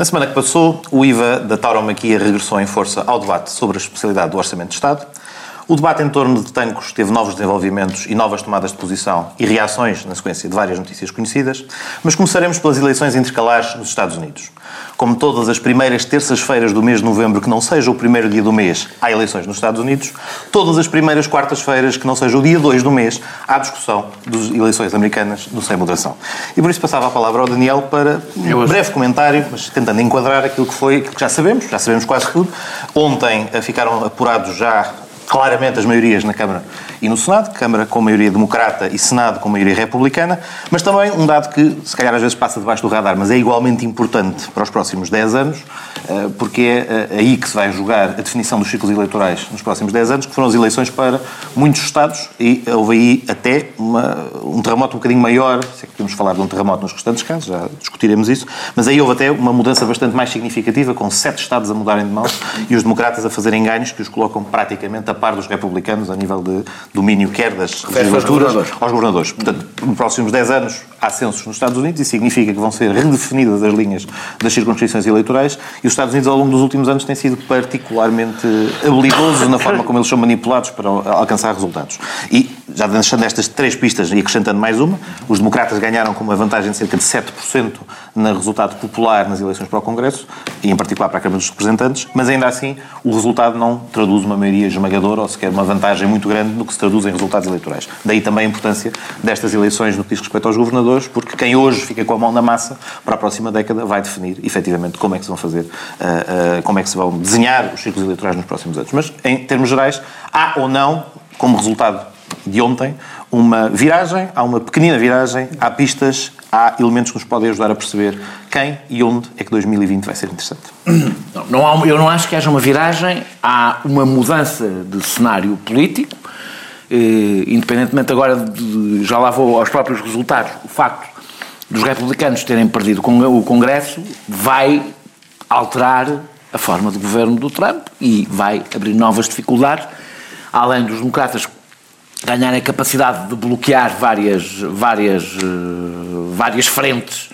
Na semana que passou, o IVA da tauromaquia regressou em força ao debate sobre a especialidade do Orçamento de Estado. O debate em torno de tancos teve novos desenvolvimentos e novas tomadas de posição e reações na sequência de várias notícias conhecidas, mas começaremos pelas eleições intercalares nos Estados Unidos. Como todas as primeiras terças-feiras do mês de novembro, que não seja o primeiro dia do mês, há eleições nos Estados Unidos, todas as primeiras quartas-feiras, que não seja o dia 2 do mês, há discussão das eleições americanas no Sem Moderação. E por isso passava a palavra ao Daniel para um breve comentário, mas tentando enquadrar aquilo que foi, aquilo que já sabemos, já sabemos quase tudo. Ontem eh, ficaram apurados já claramente as maiorias na Câmara e no Senado, Câmara com maioria democrata e Senado com maioria republicana, mas também um dado que se calhar às vezes passa debaixo do radar, mas é igualmente importante para os próximos 10 anos, eh, porque é eh, aí que se vai jogar a definição dos ciclos eleitorais nos próximos 10 anos, que foram as eleições para muitos Estados e houve aí até uma, um terremoto um bocadinho maior, se é que podemos falar de um terremoto nos restantes casos, já discutiremos isso, mas aí houve até uma mudança bastante mais significativa, com sete Estados a mudarem de mãos e os democratas a fazerem ganhos que os colocam praticamente a par dos republicanos a nível de domínio, quer das legislaturas aos governadores. Portanto, nos próximos 10 anos há censos nos Estados Unidos e significa que vão ser redefinidas as linhas das circunscrições eleitorais e os Estados Unidos, ao longo dos últimos anos, têm sido particularmente habilidosos na forma como eles são manipulados para alcançar resultados. E, já deixando estas três pistas e acrescentando mais uma, os democratas ganharam com uma vantagem de cerca de 7% no resultado popular nas eleições para o Congresso, e em particular para a Câmara dos Representantes, mas ainda assim o resultado não traduz uma maioria esmagadora ou sequer uma vantagem muito grande no que se traduz em resultados eleitorais. Daí também a importância destas eleições no que diz respeito aos governadores, porque quem hoje fica com a mão na massa para a próxima década vai definir efetivamente como é que se vão fazer, uh, uh, como é que se vão desenhar os ciclos eleitorais nos próximos anos. Mas, em termos gerais, há ou não, como resultado de ontem, uma viragem, há uma pequenina viragem, há pistas, há elementos que nos podem ajudar a perceber quem e onde é que 2020 vai ser interessante. Não, não há, eu não acho que haja uma viragem, há uma mudança de cenário político, eh, independentemente agora de, já lá vou aos próprios resultados, o facto dos republicanos terem perdido o Congresso vai alterar a forma de governo do Trump e vai abrir novas dificuldades, além dos democratas ganharem a capacidade de bloquear várias, várias, eh, várias frentes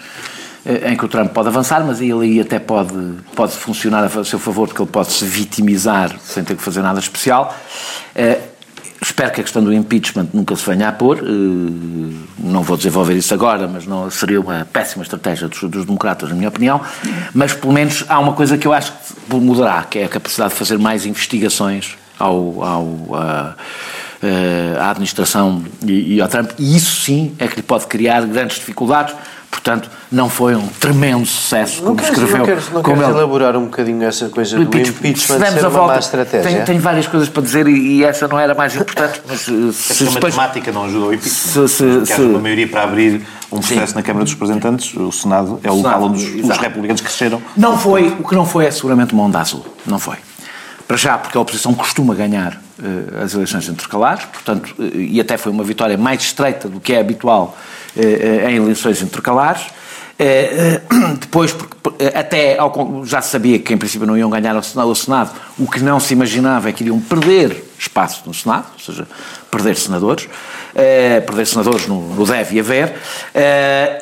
eh, em que o Trump pode avançar, mas ele aí até pode, pode funcionar a seu favor, porque ele pode se vitimizar sem ter que fazer nada especial. Espero que a questão do impeachment nunca se venha a pôr. Eh, não vou desenvolver isso agora, mas não seria uma péssima estratégia dos, dos democratas, na minha opinião. Mas pelo menos há uma coisa que eu acho que mudará, que é a capacidade de fazer mais investigações ao, ao a, à administração e, e ao Trump. E isso sim é que lhe pode criar grandes dificuldades Portanto, não foi um tremendo sucesso, como queres, escreveu. Não queres, não queres ele... elaborar um bocadinho essa coisa do impeachment, impeachment ser a volta, má estratégia? Tenho, tenho, várias coisas para dizer e, e, essa não era mais importante. Mas, eh, se a depois... matemática não ajudou o impeachment. Se, se, se... uma maioria para abrir um processo Sim. na Câmara dos Representantes, o Senado é o, local onde os, os republicanos cresceram. Não foi, o que não foi é seguramente uma onda azul. Não foi. Para já, porque a oposição costuma ganhar uh, as eleições intercalares, portanto, uh, e até foi uma vitória mais estreita do que é habitual uh, em eleições intercalares. Depois, porque até já se sabia que em princípio não iam ganhar o Senado, o que não se imaginava é que iriam perder espaço no Senado, ou seja, perder senadores perder senadores no, no deve haver,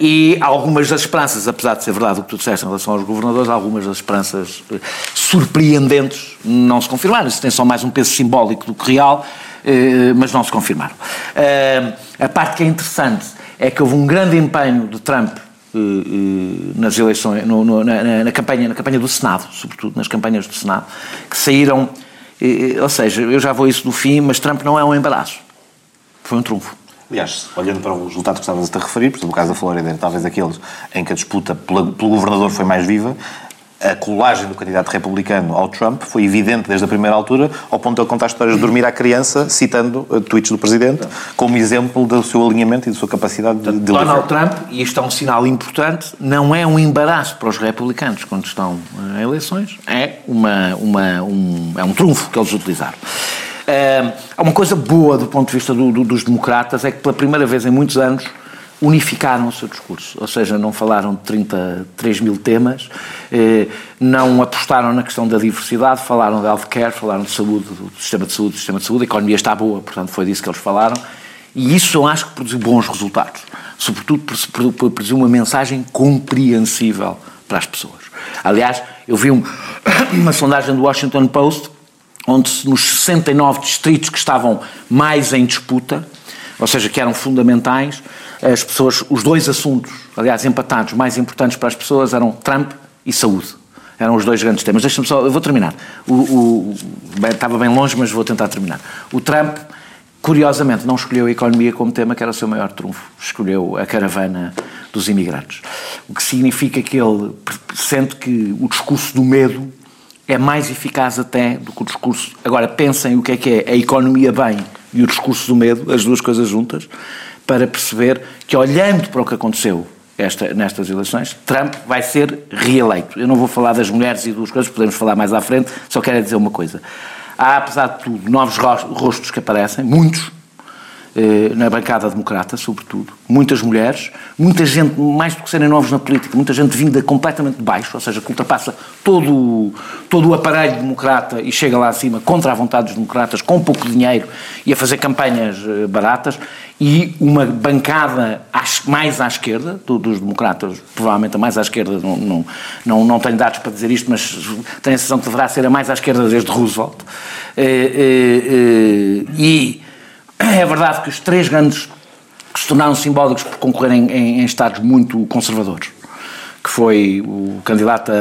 e algumas das esperanças, apesar de ser verdade o que tu disseste em relação aos governadores, algumas das esperanças uh, surpreendentes não se confirmaram. Isso tem só mais um peso simbólico do que real, mas não se confirmaram. a parte que é interessante é que houve um grande empenho de Trump nas eleições, no, no, na, na, campanha, na campanha do Senado, sobretudo nas campanhas do Senado, que saíram, ou seja, eu já vou isso do fim, mas Trump não é um embaraço foi um trunfo. Aliás, olhando para os resultados que estavas a referir, por exemplo, o caso da Florida, talvez aqueles em que a disputa pelo governador foi mais viva, a colagem do candidato republicano ao Trump foi evidente desde a primeira altura, ao ponto de ele contar histórias de dormir à criança, citando uh, tweets do Presidente, como exemplo do seu alinhamento e da sua capacidade de... de Donald Trump, e isto é um sinal importante, não é um embaraço para os republicanos quando estão em eleições, é, uma, uma, um, é um trunfo que eles utilizaram. Há uma coisa boa do ponto de vista do, do, dos democratas, é que pela primeira vez em muitos anos unificaram o seu discurso, ou seja, não falaram de 33 mil temas, eh, não apostaram na questão da diversidade, falaram de healthcare, falaram de saúde, do sistema de saúde, do sistema de saúde, a economia está boa, portanto foi disso que eles falaram, e isso eu acho que produziu bons resultados, sobretudo produziu uma mensagem compreensível para as pessoas. Aliás, eu vi um, uma sondagem do Washington Post onde nos 69 distritos que estavam mais em disputa, ou seja, que eram fundamentais, as pessoas, os dois assuntos, aliás, empatados, mais importantes para as pessoas eram Trump e saúde. Eram os dois grandes temas. Deixa-me só, eu vou terminar. O, o, bem, estava bem longe, mas vou tentar terminar. O Trump, curiosamente, não escolheu a economia como tema, que era o seu maior trunfo. Escolheu a caravana dos imigrantes. O que significa que ele sente que o discurso do medo é mais eficaz até do que o discurso. Agora, pensem o que é que é a economia bem e o discurso do medo, as duas coisas juntas, para perceber que, olhando para o que aconteceu esta, nestas eleições, Trump vai ser reeleito. Eu não vou falar das mulheres e duas coisas, podemos falar mais à frente, só quero dizer uma coisa. Há, apesar de tudo, novos rostos que aparecem, muitos, na bancada democrata, sobretudo. Muitas mulheres, muita gente, mais do que serem novos na política, muita gente vinda completamente de baixo, ou seja, que ultrapassa todo, todo o aparelho democrata e chega lá acima contra a vontade dos democratas, com pouco dinheiro e a fazer campanhas eh, baratas, e uma bancada mais à esquerda, dos democratas, provavelmente a mais à esquerda, não, não, não, não tenho dados para dizer isto, mas tenho a sensação que deverá ser a mais à esquerda desde Roosevelt. Eh, e é verdade que os três grandes que se tornaram simbólicos por concorrerem em, em estados muito conservadores, que foi o candidato a, a,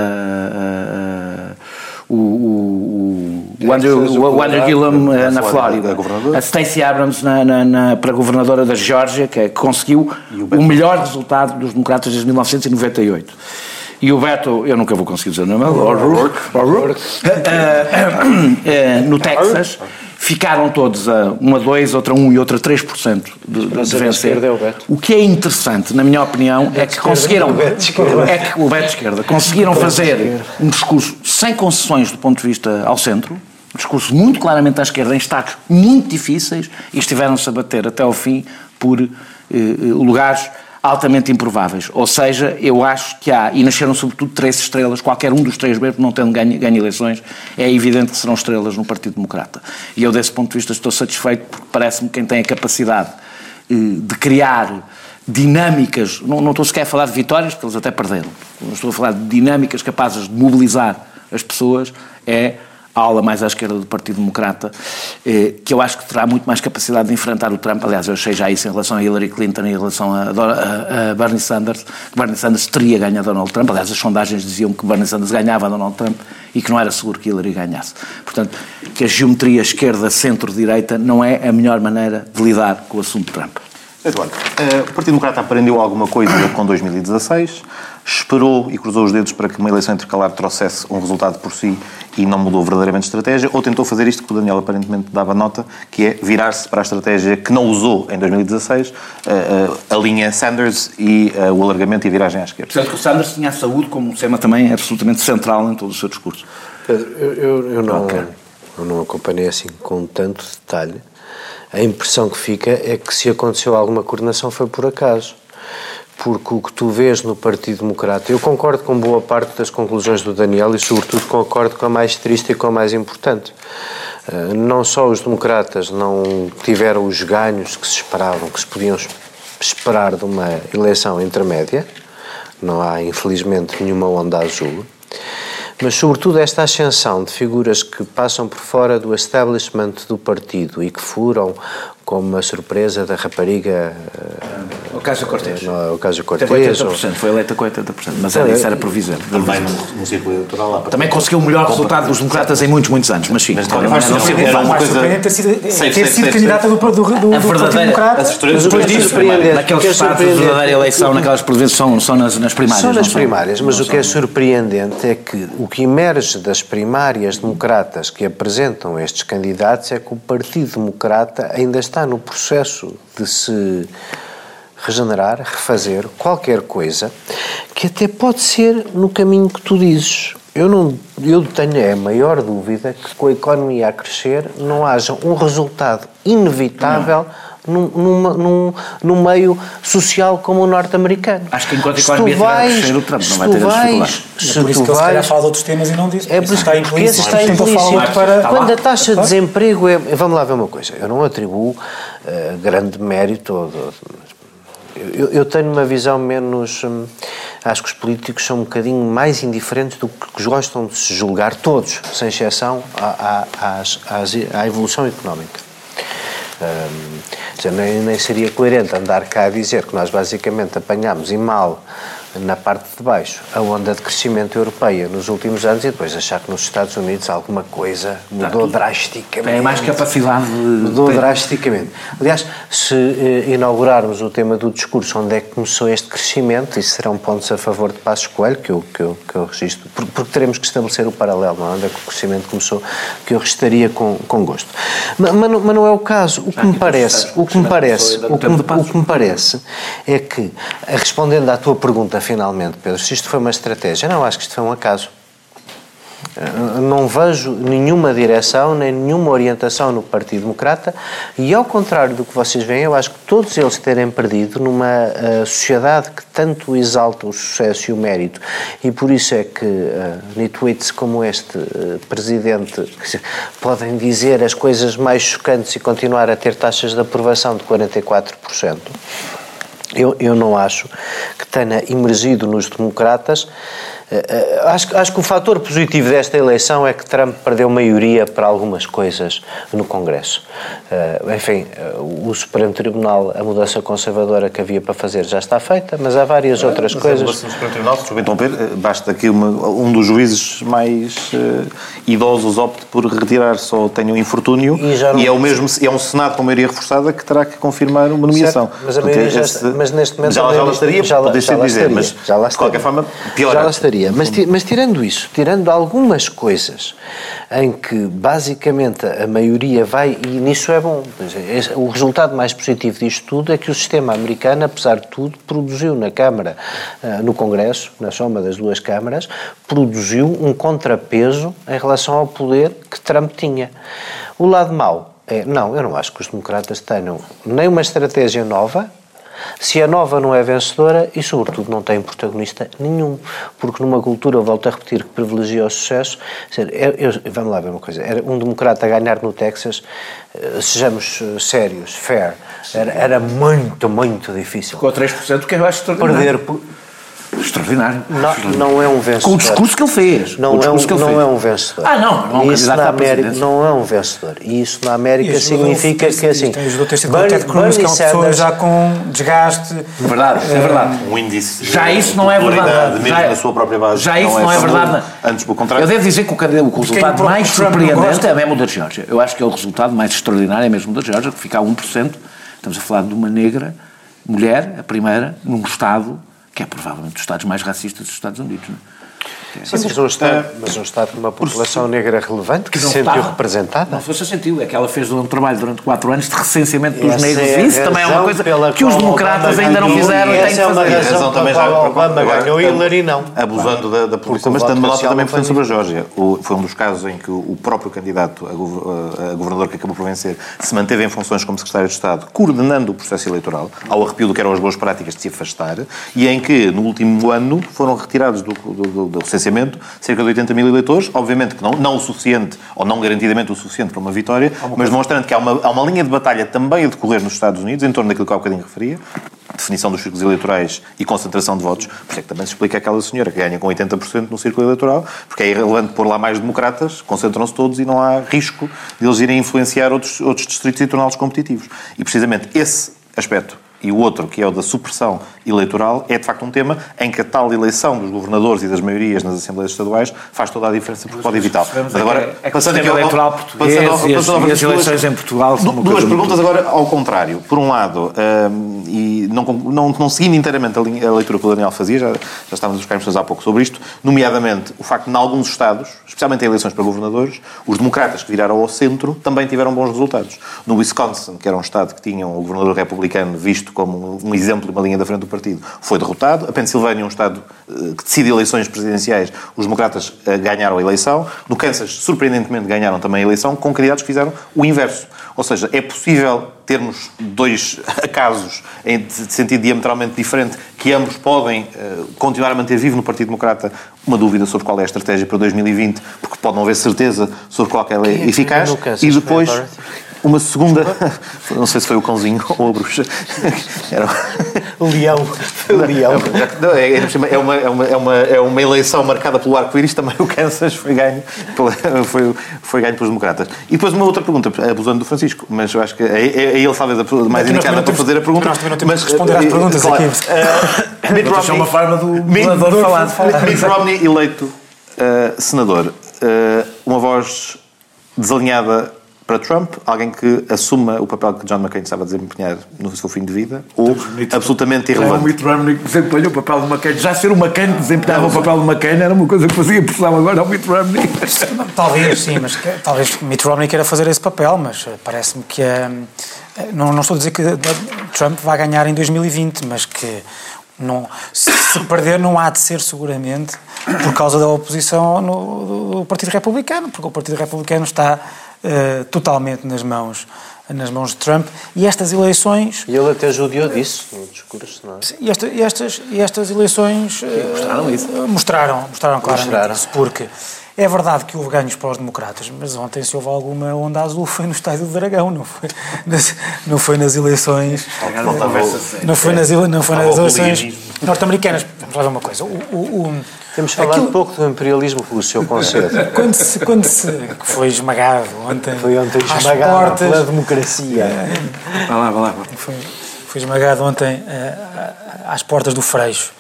a o, o, o, Andrew, o Andrew Gillum eh, na Flórida, a Stacey Abrams na, na, na, para governadora da Geórgia, que, é, conseguiu o, o, melhor resultado dos democratas desde 1998. E o Beto, eu nunca vou conseguir dizer o nome, O'Rourke, eh, no Texas, ficaram todos a 1 a 2, outra 1 e outra 3% de, de vencer. É o, que é interessante, na minha opinião, é que conseguiram. O Beto esquerda. É que o Beto esquerda conseguiram fazer um discurso sem concessões do ponto de vista ao centro, um discurso muito claramente à esquerda, em estados muito difíceis, e estiveram-se a bater até ao fim por eh, eh lugares altamente improváveis. Ou seja, eu acho que há, e nasceram sobretudo três estrelas, qualquer um dos três, mesmo não tendo ganho, ganho eleições, é evidente que serão estrelas no Partido Democrata. E eu, desse ponto de vista, estou satisfeito porque parece-me quem tem a capacidade eh, de criar dinâmicas, não, não estou sequer a falar de vitórias, porque eles até perderam, estou a falar de dinâmicas capazes de mobilizar as pessoas, é a mais à esquerda do Partido Democrata, eh, que eu acho que terá muito mais capacidade de enfrentar o Trump. Aliás, eu achei já isso em relação a Hillary Clinton em relação a, a, a Bernie Sanders, que Bernie Sanders teria ganho a Donald Trump. Aliás, as sondagens diziam que Bernie Sanders ganhava a Donald Trump e que não era seguro que Hillary ganhasse. Portanto, que a geometria esquerda-centro-direita não é a melhor maneira de lidar com o assunto Trump. Eduardo, uh, o Partido Democrata aprendeu alguma coisa com 2016, esperou e cruzou os dedos para que uma eleição intercalar trouxesse um resultado por si e não mudou verdadeiramente a estratégia, ou tentou fazer isto que o Daniel aparentemente dava nota, que é virar-se para a estratégia que não usou em 2016, uh, uh, a linha Sanders e uh, o alargamento e a viragem à esquerda. Portanto, o Sanders tinha a saúde como um tema também absolutamente central em todo o seu discurso. Pedro, eu, eu, eu não, okay. eu não acompanhei assim com tanto detalhe, a impressão que fica é que se aconteceu alguma coordenação foi por acaso. Porque o que tu vês no Partido Democrata, eu concordo com boa parte das conclusões do Daniel e, sobretudo, concordo com a mais triste e com a mais importante. Eh, não só os democratas não tiveram os ganhos que se esperavam, que se podiam esperar de uma eleição intermédia, não há, infelizmente, nenhuma onda azul mas sobretudo esta ascensão de figuras que passam por fora do establishment do partido e que furam como a surpresa da rapariga o caso Cortês o caso Teve 80%, ou... foi eleita com 80% mas era, isso era provisão também no, círculo eleitoral lá também conseguiu o melhor resultado dos democratas em muitos, muitos anos mas sim mas, não, mas, não, era uma coisa ter sido, ter sido candidata do, Partido Democrata. as histórias depois disso naqueles estados de verdadeira eleição naquelas províncias são, são nas, nas primárias são nas primárias mas o que é surpreendente é que o que emerge das primárias democratas que apresentam estes candidatos é que o Partido Democrata ainda está no processo de se regenerar, refazer qualquer coisa que até pode ser no caminho que tu dizes. Eu, não, eu tenho a maior dúvida que com a economia a crescer não haja um resultado inevitável não num, num, num, num meio social como o norte-americano. Acho que enquanto a economia vais, crescer, o Trump não vai ter vais, se é por isso tu que vais, ele fala de outros temas e não diz. É por isso está implícito. Esse está implícito. Para... Quando a taxa de desemprego é... Vamos lá ver uma coisa. Eu não atribuo uh, grande mérito... Eu, eu, tenho uma visão menos, hum, acho que os políticos são um bocadinho mais indiferentes do que gostam de se julgar, todos, sem exceção, à, à, à, à evolução económica. Um, nem, nem seria coerente andar cá a dizer que nós basicamente apanhámos e mal na parte de baixo a onda de crescimento europeia nos últimos anos e depois achar que nos Estados Unidos alguma coisa mudou drasticamente. Tem mais capacidade de... Mudou Tem. drasticamente. Aliás, se eh, inaugurarmos o tema do discurso, onde é que começou este crescimento, isso serão pontos a favor de Passos Coelho, que eu, que eu, que eu registro, porque, teremos que estabelecer o paralelo, não é? onde é que o crescimento começou, que eu registaria com, com gosto. Mas, mas, não, mas não é o caso. O que ah, me parece, o que me parece, o que, o que me parece é que, respondendo à tua pergunta finalmente, Pedro, se isto foi uma estratégia. Não, acho que isto foi um acaso. Não vejo nenhuma direção nem nenhuma orientação no Partido Democrata e, ao contrário do que vocês veem, eu acho que todos eles terem perdido numa uh, sociedade que tanto exalta o sucesso e o mérito e por isso é que uh, nitwits como este uh, presidente podem dizer as coisas mais chocantes e continuar a ter taxas de aprovação de 44%. Eu, eu não acho que tenha emergido nos democratas acho, acho que o fator positivo desta eleição é que Trump perdeu maioria para algumas coisas no Congresso. Uh, enfim, o Supremo Tribunal, a mudança conservadora que havia para fazer já está feita, mas há várias é, outras coisas. A mudança do Supremo Tribunal, se interromper, basta que uma, um dos juízes mais uh, idosos opte por retirar, só tenha um infortúnio e, e é, o mesmo, é um Senado com maioria reforçada que terá que confirmar uma nomeação. Certo, mas, a maioria já, mas neste momento já, já lá estaria, já, pode já dizer, mas já lá de qualquer forma pior. Já lá estaria. Mas, mas tirando isso, tirando algumas coisas em que basicamente a maioria vai, e nisso é bom, o resultado mais positivo disto tudo é que o sistema americano, apesar de tudo, produziu na Câmara, ah, no Congresso, na soma das duas câmaras, produziu um contrapeso em relação ao poder que Trump tinha. O lado mau é, não, eu não acho que os democratas tenham nem uma estratégia nova, se a nova não é vencedora e, sobretudo, não tem protagonista nenhum, porque numa cultura, volto a repetir, que privilegia o sucesso, eu, eu, vamos lá ver uma coisa, era um democrata a ganhar no Texas, eh, sejamos eh, sérios, fair, era, era muito, muito difícil. Com 3%, que eu acho Perder, Extraordinário. Não, não é um vencedor. Com o discurso que ele fez. Não, é um, não fez. é um vencedor. Ah, não, não, é isso na América não é um vencedor. E isso na América isso significa que assim. Ajudou ter sido Bernie, Bernie que é uma pessoa já com desgaste. Verdade, é verdade. Um índice. Já isso não é verdade. Mesmo já, na sua própria base. Já isso não é, verdade. Antes, pelo contrário. Eu devo dizer que o, o resultado mais surpreendente é mesmo o da Geórgia. Eu acho que é o resultado mais extraordinário é mesmo o da Geórgia, que fica a 1%. Estamos a falar de uma negra, mulher, a primeira, num Estado que é provavelmente dos Estados mais racistas dos Estados Unidos. Não é? Sim, mas um, Estado, mas um Estado com uma população negra relevante que, se sentiu estava, representada. Não foi se sentiu, é que ela fez um trabalho durante quatro anos de recenseamento dos negros. É isso também é uma coisa que os democratas ainda não fizeram e têm que é fazer. Essa razão também já Obama ganhou e Hillary não. Abusando da, da polícia. Mas dando uma nota também importante sobre a Geórgia. Foi um dos casos em que o próprio candidato a governador que acabou por vencer se manteve em funções como secretário de Estado, coordenando o processo eleitoral, ao arrepio do que eram as boas práticas de se afastar, e em que, no último ano, foram retirados do, do, do cerca de 80 mil eleitores, obviamente que não, não o suficiente, ou não garantidamente o suficiente para uma vitória, uma mas demonstrando que há uma, há uma linha de batalha também a decorrer nos Estados Unidos, em torno daquilo que há um bocadinho referia, definição dos círculos eleitorais e concentração de votos, por isso é que também se explica aquela senhora que ganha com 80% no círculo eleitoral, porque é irrelevante pôr lá mais democratas, concentram-se todos e não há risco de eles irem influenciar outros, outros distritos e torná-los competitivos. E precisamente esse aspecto e o outro, que é o da supressão eleitoral, é de facto um tema em que a tal eleição dos governadores e das maiorias nas Assembleias Estaduais faz toda a diferença porque pode evitá-lo. Mas agora, é que passando aqui ao eleitoral português passando, e, as, passando e as eleições duas, em Portugal são Duas perguntas agora ao contrário. Por um lado, um, e não, não, não seguindo inteiramente a, linha, a, leitura que o Daniel fazia, já, já estávamos a buscar pessoas há pouco sobre isto, nomeadamente o facto de, em alguns Estados, especialmente em eleições para governadores, os democratas que viraram ao centro também tiveram bons resultados. No Wisconsin, que era um Estado que tinha um governador republicano visto como um exemplo, uma linha da frente do partido, foi derrotado. A Pensilvânia, um Estado eh, que decide eleições presidenciais, os democratas eh, ganharam a eleição. No Kansas, surpreendentemente, ganharam também a eleição, com candidatos que fizeram o inverso. Ou seja, é possível termos dois casos de sentido diametralmente diferente, que ambos podem eh, continuar a manter vivo no Partido Democrata uma dúvida sobre qual é a estratégia para 2020, porque pode não haver certeza sobre qual é, é eficaz. E depois. Uma segunda, não sei se foi o cãozinho ou a bruxa. Era... O leão. O leão. É, é, uma, é, uma, é, uma, é uma eleição marcada pelo arco-íris, também o Kansas foi ganho, foi, foi ganho pelos democratas. E depois uma outra pergunta, abusando do Francisco, mas eu acho que é, é, é ele talvez a mais indicada para fazer a pergunta. Nós também não temos mas, que responder às perguntas claro, aqui. Uh, Mitt Romney, é uma forma do Mitt, falar. Mitt Romney eleito uh, senador. Uh, uma voz desalinhada para Trump, alguém que assuma o papel que John McCain estava a desempenhar no seu fim de vida, ou absolutamente irrelevante. É o Mitt Romney que desempenhou o papel do McCain. Já ser o McCain que desempenhava o papel do McCain era uma coisa que fazia impressão agora ao Mitt Romney. Talvez, sim, mas que, talvez Mitt Romney queira fazer esse papel, mas eh, parece-me que é, não, não estou a dizer que Trump vai ganhar em 2020, mas que não, se perder não há de ser seguramente por causa da oposição no, do Partido Republicano, porque o Partido Republicano está uh, totalmente nas mãos nas mãos de Trump e estas eleições e ele até judiou disso no discurso não é? e, esta, e estas e estas eleições uh, mostraram isso mostraram mostraram claramente mostraram. isso porque é verdade que houve ganhos para os democratas, mas ontem se houve alguma onda azul foi no Estádio do Dragão, não foi nas, não foi nas eleições. Não foi nas, não foi nas eleições norte-americanas. Vamos lá ver uma coisa. O, o, o, temos falado Aquilo... pouco do imperialismo russo, eu concedo. Quando se, quando se foi esmagado ontem. Foi ontem esmagado portas, pela democracia. Vá lá, vá lá. Foi, foi esmagado ontem uh, às portas do Freixo.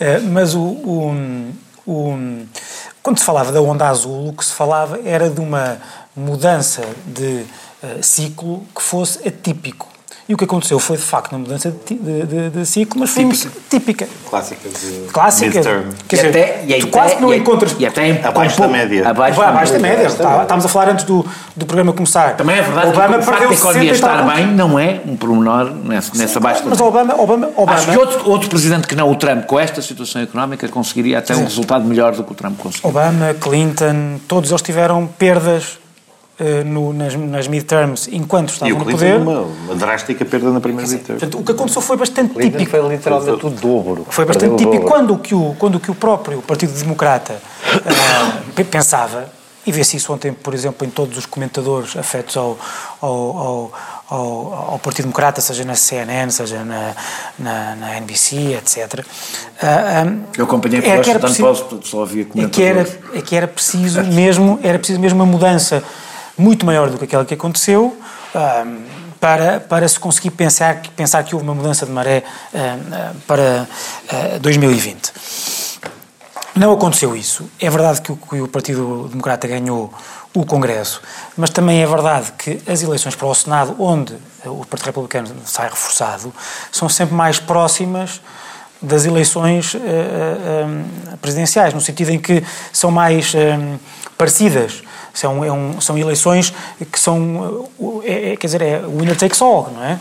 Uh, mas o, o, o, quando se falava da onda azul, o que se falava era de uma mudança de uh, ciclo que fosse atípico. E o que aconteceu foi, de facto, uma mudança de, de, de, de ciclo, mas foi típica. típica. Clássica de Clássica. midterm. Quer dizer, até, e tu quase que não e encontras... E até abaixo da média. Abaixo, abaixo da média. Estávamos a falar antes do, do programa começar. Também é verdade Obama que o facto da economia estar bem não é um pormenor nessa, nessa baixa Mas Obama, Obama, Obama... Acho que outro, outro presidente que não o Trump, com esta situação económica, conseguiria até Sim. um resultado melhor do que o Trump conseguiu. Obama, Clinton, todos eles tiveram perdas no, nas, nas midterms enquanto estavam no poder. Uma, uma drástica perda na primeira midterm. Portanto, o que aconteceu foi bastante Clinton típico. Foi literalmente o dobro. Foi bastante típico quando o que o, quando que o próprio Partido Democrata uh, pensava, e vê-se isso ontem, por exemplo, em todos os comentadores afetos ao, ao, ao, ao, ao Partido Democrata, seja na CNN, seja na, na, na NBC, etc. Uh, um, Eu acompanhei por é só havia comentadores. É que era, é que era preciso mesmo, era preciso mesmo uma mudança muito maior do que aquela que aconteceu, para, para se conseguir pensar, pensar que houve uma mudança de maré para 2020. Não aconteceu isso. É verdade que o, que o Partido Democrata ganhou o Congresso, mas também é verdade que as eleições para o Senado, onde o Partido Republicano sai reforçado, são sempre mais próximas das eleições uh, uh, presidenciais, no sentido em que são mais uh, parecidas são, é um, são eleições que são, é, é, quer dizer, é winner takes all, não é?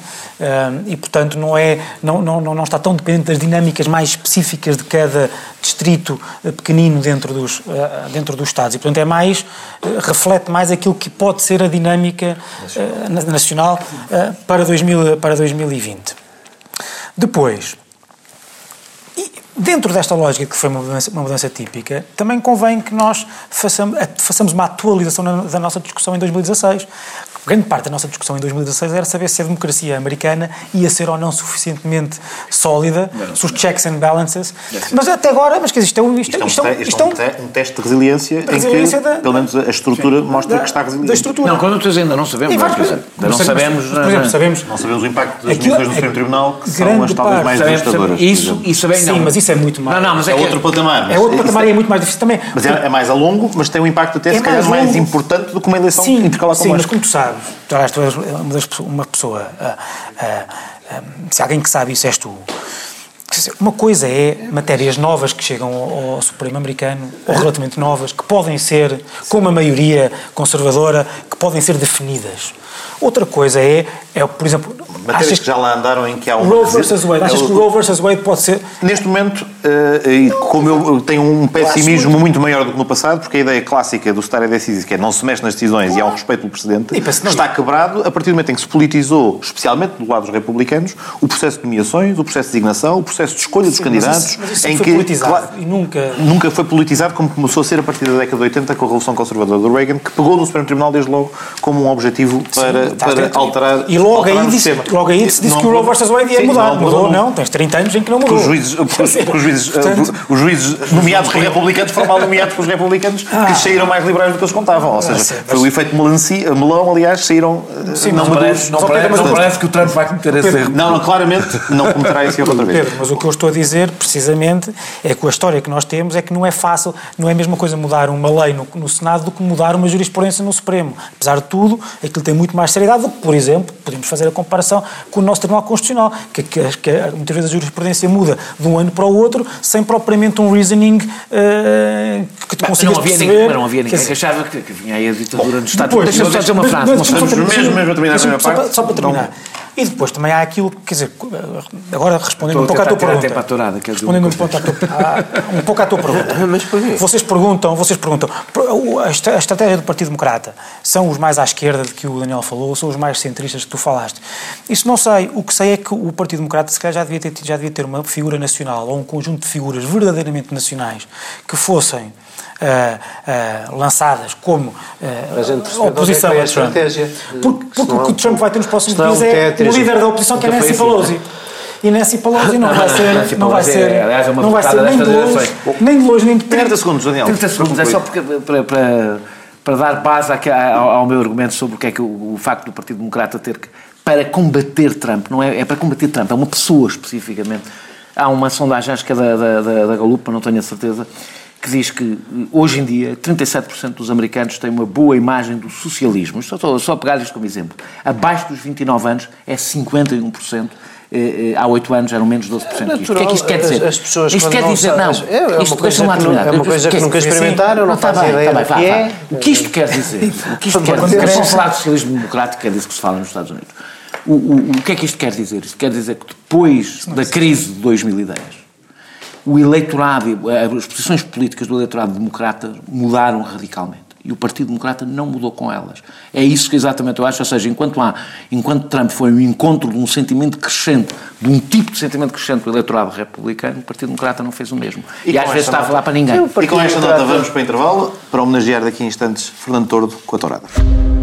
e, portanto, não, é, não, não, não está tão dependente das dinâmicas mais específicas de cada distrito eh, pequenino dentro dos, uh, dentro dos Estados. E, portanto, é mais, uh, reflete mais aquilo que pode ser a dinâmica nacional, nacional para, 2000, para 2020. Depois, Dentro desta lógica que foi uma mudança, uma mudança típica, também convém que nós façamos, façamos uma atualização da nossa discussão em 2016 grande parte da nossa discussão em 2016 era saber se a democracia americana ia ser ou não suficientemente sólida, se os checks and balances. Mas até agora, mas que isto é, isto, isto, é, isto é um, um, teste de resiliência, de resiliência em que, da, pelo menos, a estrutura sim, mostra da, que está resiliente. Da estrutura. Não, quando tu ainda não sabemos, não, dizer, não, não sabemos, por exemplo, sabemos, não sabemos o impacto das decisões do Supremo Tribunal, que são as talvez mais devastadoras. Isso, isso bem, Sim, mas isso é muito mais. Não, não, mas é, é outro patamar. É outro patamar e é muito mais difícil também. Mas é mais a longo, mas tem um impacto até, se calhar, mais importante do que uma eleição intercalar com Sim, mas como tu sabes, tu uma pessoa, ah, ah, ah, se alguém que sabe isso és tu. Uma coisa é matérias novas que chegam ao, Supremo americano, ou relativamente novas, que podem ser, com uma maioria conservadora, que podem ser definidas. Outra coisa é, é por exemplo, matérias que já lá andaram em que há um. Roe versus Wade. Achas que o Roe versus Wade pode ser. Neste momento, eh, e como eu tenho um pessimismo muito maior do que no passado, porque a ideia clássica do stare decisis, que é não se mexe nas decisões e há um respeito pelo E se não- está quebrado a partir do momento em que se politizou, especialmente do lado dos republicanos, o processo de nomeações, o processo de designação, o processo de escolha dos Sim, candidatos, mas isso- mas isso em foi que politizado cla- e nunca- nunca foi politizado como começou a ser a partir da década de 80 com a Revolução Conservadora do Reagan, que pegou no Supremo Tribunal desde logo como um objetivo para, para alterar E logo alterar aí, disse, logo aí se disse Não que o Roe mudou. versus Wade ia Sim, mudar. não mudou, nunca. não. Tens 30 anos em que não mudou. os juízes, os juízes, Portanto- os juízes nomeados por republicanos foram mal nomeados pelos republicanos que saíram mais liberais do que eles contavam. Ou seja, sim, foi o efeito melancia, melão, aliás, saíram eh, Sim, não maduros. Parece, não, Só parece, não mas- parece que o Trump vai cometer esse erro. Não, não, claramente não cometerá esse erro outra vez. Pedro, mas o que eu estou a dizer, precisamente, é que a história que nós temos é que não é fácil, não é a mesma coisa mudar uma lei no, no Senado do que mudar uma jurisprudência no Supremo. Apesar de tudo, aquilo tem muito mais do que, por exemplo, podemos fazer a comparação com o nosso Tribunal Constitucional, que, que, que muitas vezes a jurisprudência muda de um ano para o outro, sem propriamente um reasoning eh, que tu Mas consigas não havia perceber. ninguém, mas não havia ninguém que dizer, achava que, que vinha aí a ditadura Estados depois, Unidos. Deixa-me só dizer uma frase. terminar Deixa-me só, parte. só para terminar. E depois também há aquilo, quer dizer, agora respondendo um pouco à tua pergunta. respondendo um, pouco à tua, um pouco à tua pergunta. Mas porquê? Vocês perguntam, vocês perguntam, a, estra- a estratégia do Partido Democrata são os mais à esquerda de que o Daniel falou ou são os mais centristas que tu falaste? Isso não sei. O que sei é que o Partido Democrata se calhar já devia ter, já devia ter uma figura nacional ou um conjunto de figuras verdadeiramente nacionais que fossem ah, ah, lançadas como percebe oposição é a é Trump. Porque, porque o que o Trump vai ter nos próximos senão dias é o líder da oposição que é Nancy assim. Pelosi. E Nancy Pelosi não vai ser, não vai ser, é, aliás, é uma não vai ser nem de longe, nem de longe nem de perto. 30 segundos, Daniel. 30 segundos, é só porque, para, para, para dar base ao, ao meu argumento sobre o que é que o, o facto do Partido Democrata ter que. para combater Trump, não é, é para combater Trump, é uma pessoa especificamente. Há uma sondagem, acho que é da, da, da, da Galupa, não tenho a certeza, que diz que hoje em dia 37% dos americanos têm uma boa imagem do socialismo. Só, só, só pegar isto como exemplo. Abaixo dos 29 anos é 51%. eh, eh, Há 8 anos eram menos 12%. Isto. O que é que isto quer dizer? As- as pessoas isto quando quer não dizer, sabem- não. é- é uma isto, coisa deixa-me lá que nu- terminar. é uma coisa que nunca Assim, experimentaram, não fazem bem, ideia bem, que vá. é. O que isto quer dizer? O que isto quer Quando dizer? cresce- Vamos falar de socialismo democrático, que é disso que se fala nos Estados Unidos. O, o, o que é que isto quer dizer? Isto quer dizer que depois da crise de 2010, o eleitorado, e as posições políticas do eleitorado democrata mudaram radicalmente. E o Partido Democrata não mudou com elas. É isso que exatamente eu acho. Ou seja, enquanto, há, enquanto Trump foi o encontro de um sentimento crescente, de um tipo de sentimento crescente do eleitorado republicano, o Partido Democrata não fez o mesmo. E, E às vezes está a falar para ninguém. O E com esta nota vamos para o intervalo para homenagear daqui a instantes Fernando Tordo com a tourada.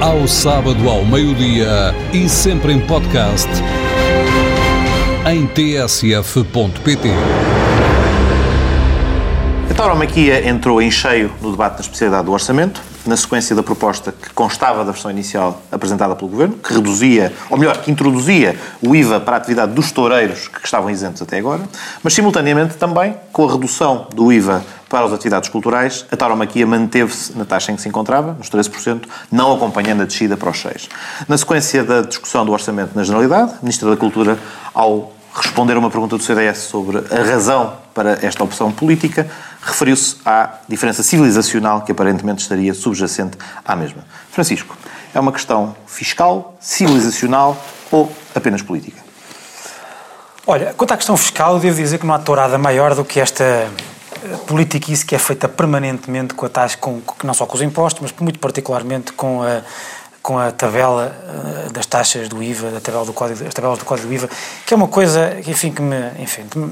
Ao sábado ao meio-dia e sempre em podcast em tsf.pt. A tauromaquia entrou em cheio no debate da especialidade do orçamento, na sequência da proposta que constava da versão inicial apresentada pelo Governo, que reduzia, ou melhor, que introduzia o IVA para a atividade dos toureiros que estavam isentos até agora, mas simultaneamente também com a redução do IVA para as atividades culturais, a tauromaquia manteve-se na taxa em que se encontrava, nos 13%, não acompanhando a descida para os 6%. Na sequência da discussão do orçamento na Generalidade, a Ministra da Cultura, ao responder a uma pergunta do CDS sobre a razão para esta opção política, referiu-se à diferença civilizacional que aparentemente estaria subjacente à mesma. Francisco, é uma questão fiscal, civilizacional ou apenas política? Olha, quanto à questão fiscal, devo dizer que não há tourada maior do que esta politiquice que é feita permanentemente com a taxa, com, não só com os impostos, mas muito particularmente com a, com a tabela eh, das taxas do IVA, da tabela do código, as tabelas do código do IVA, que é uma coisa, enfim, que me, enfim, que me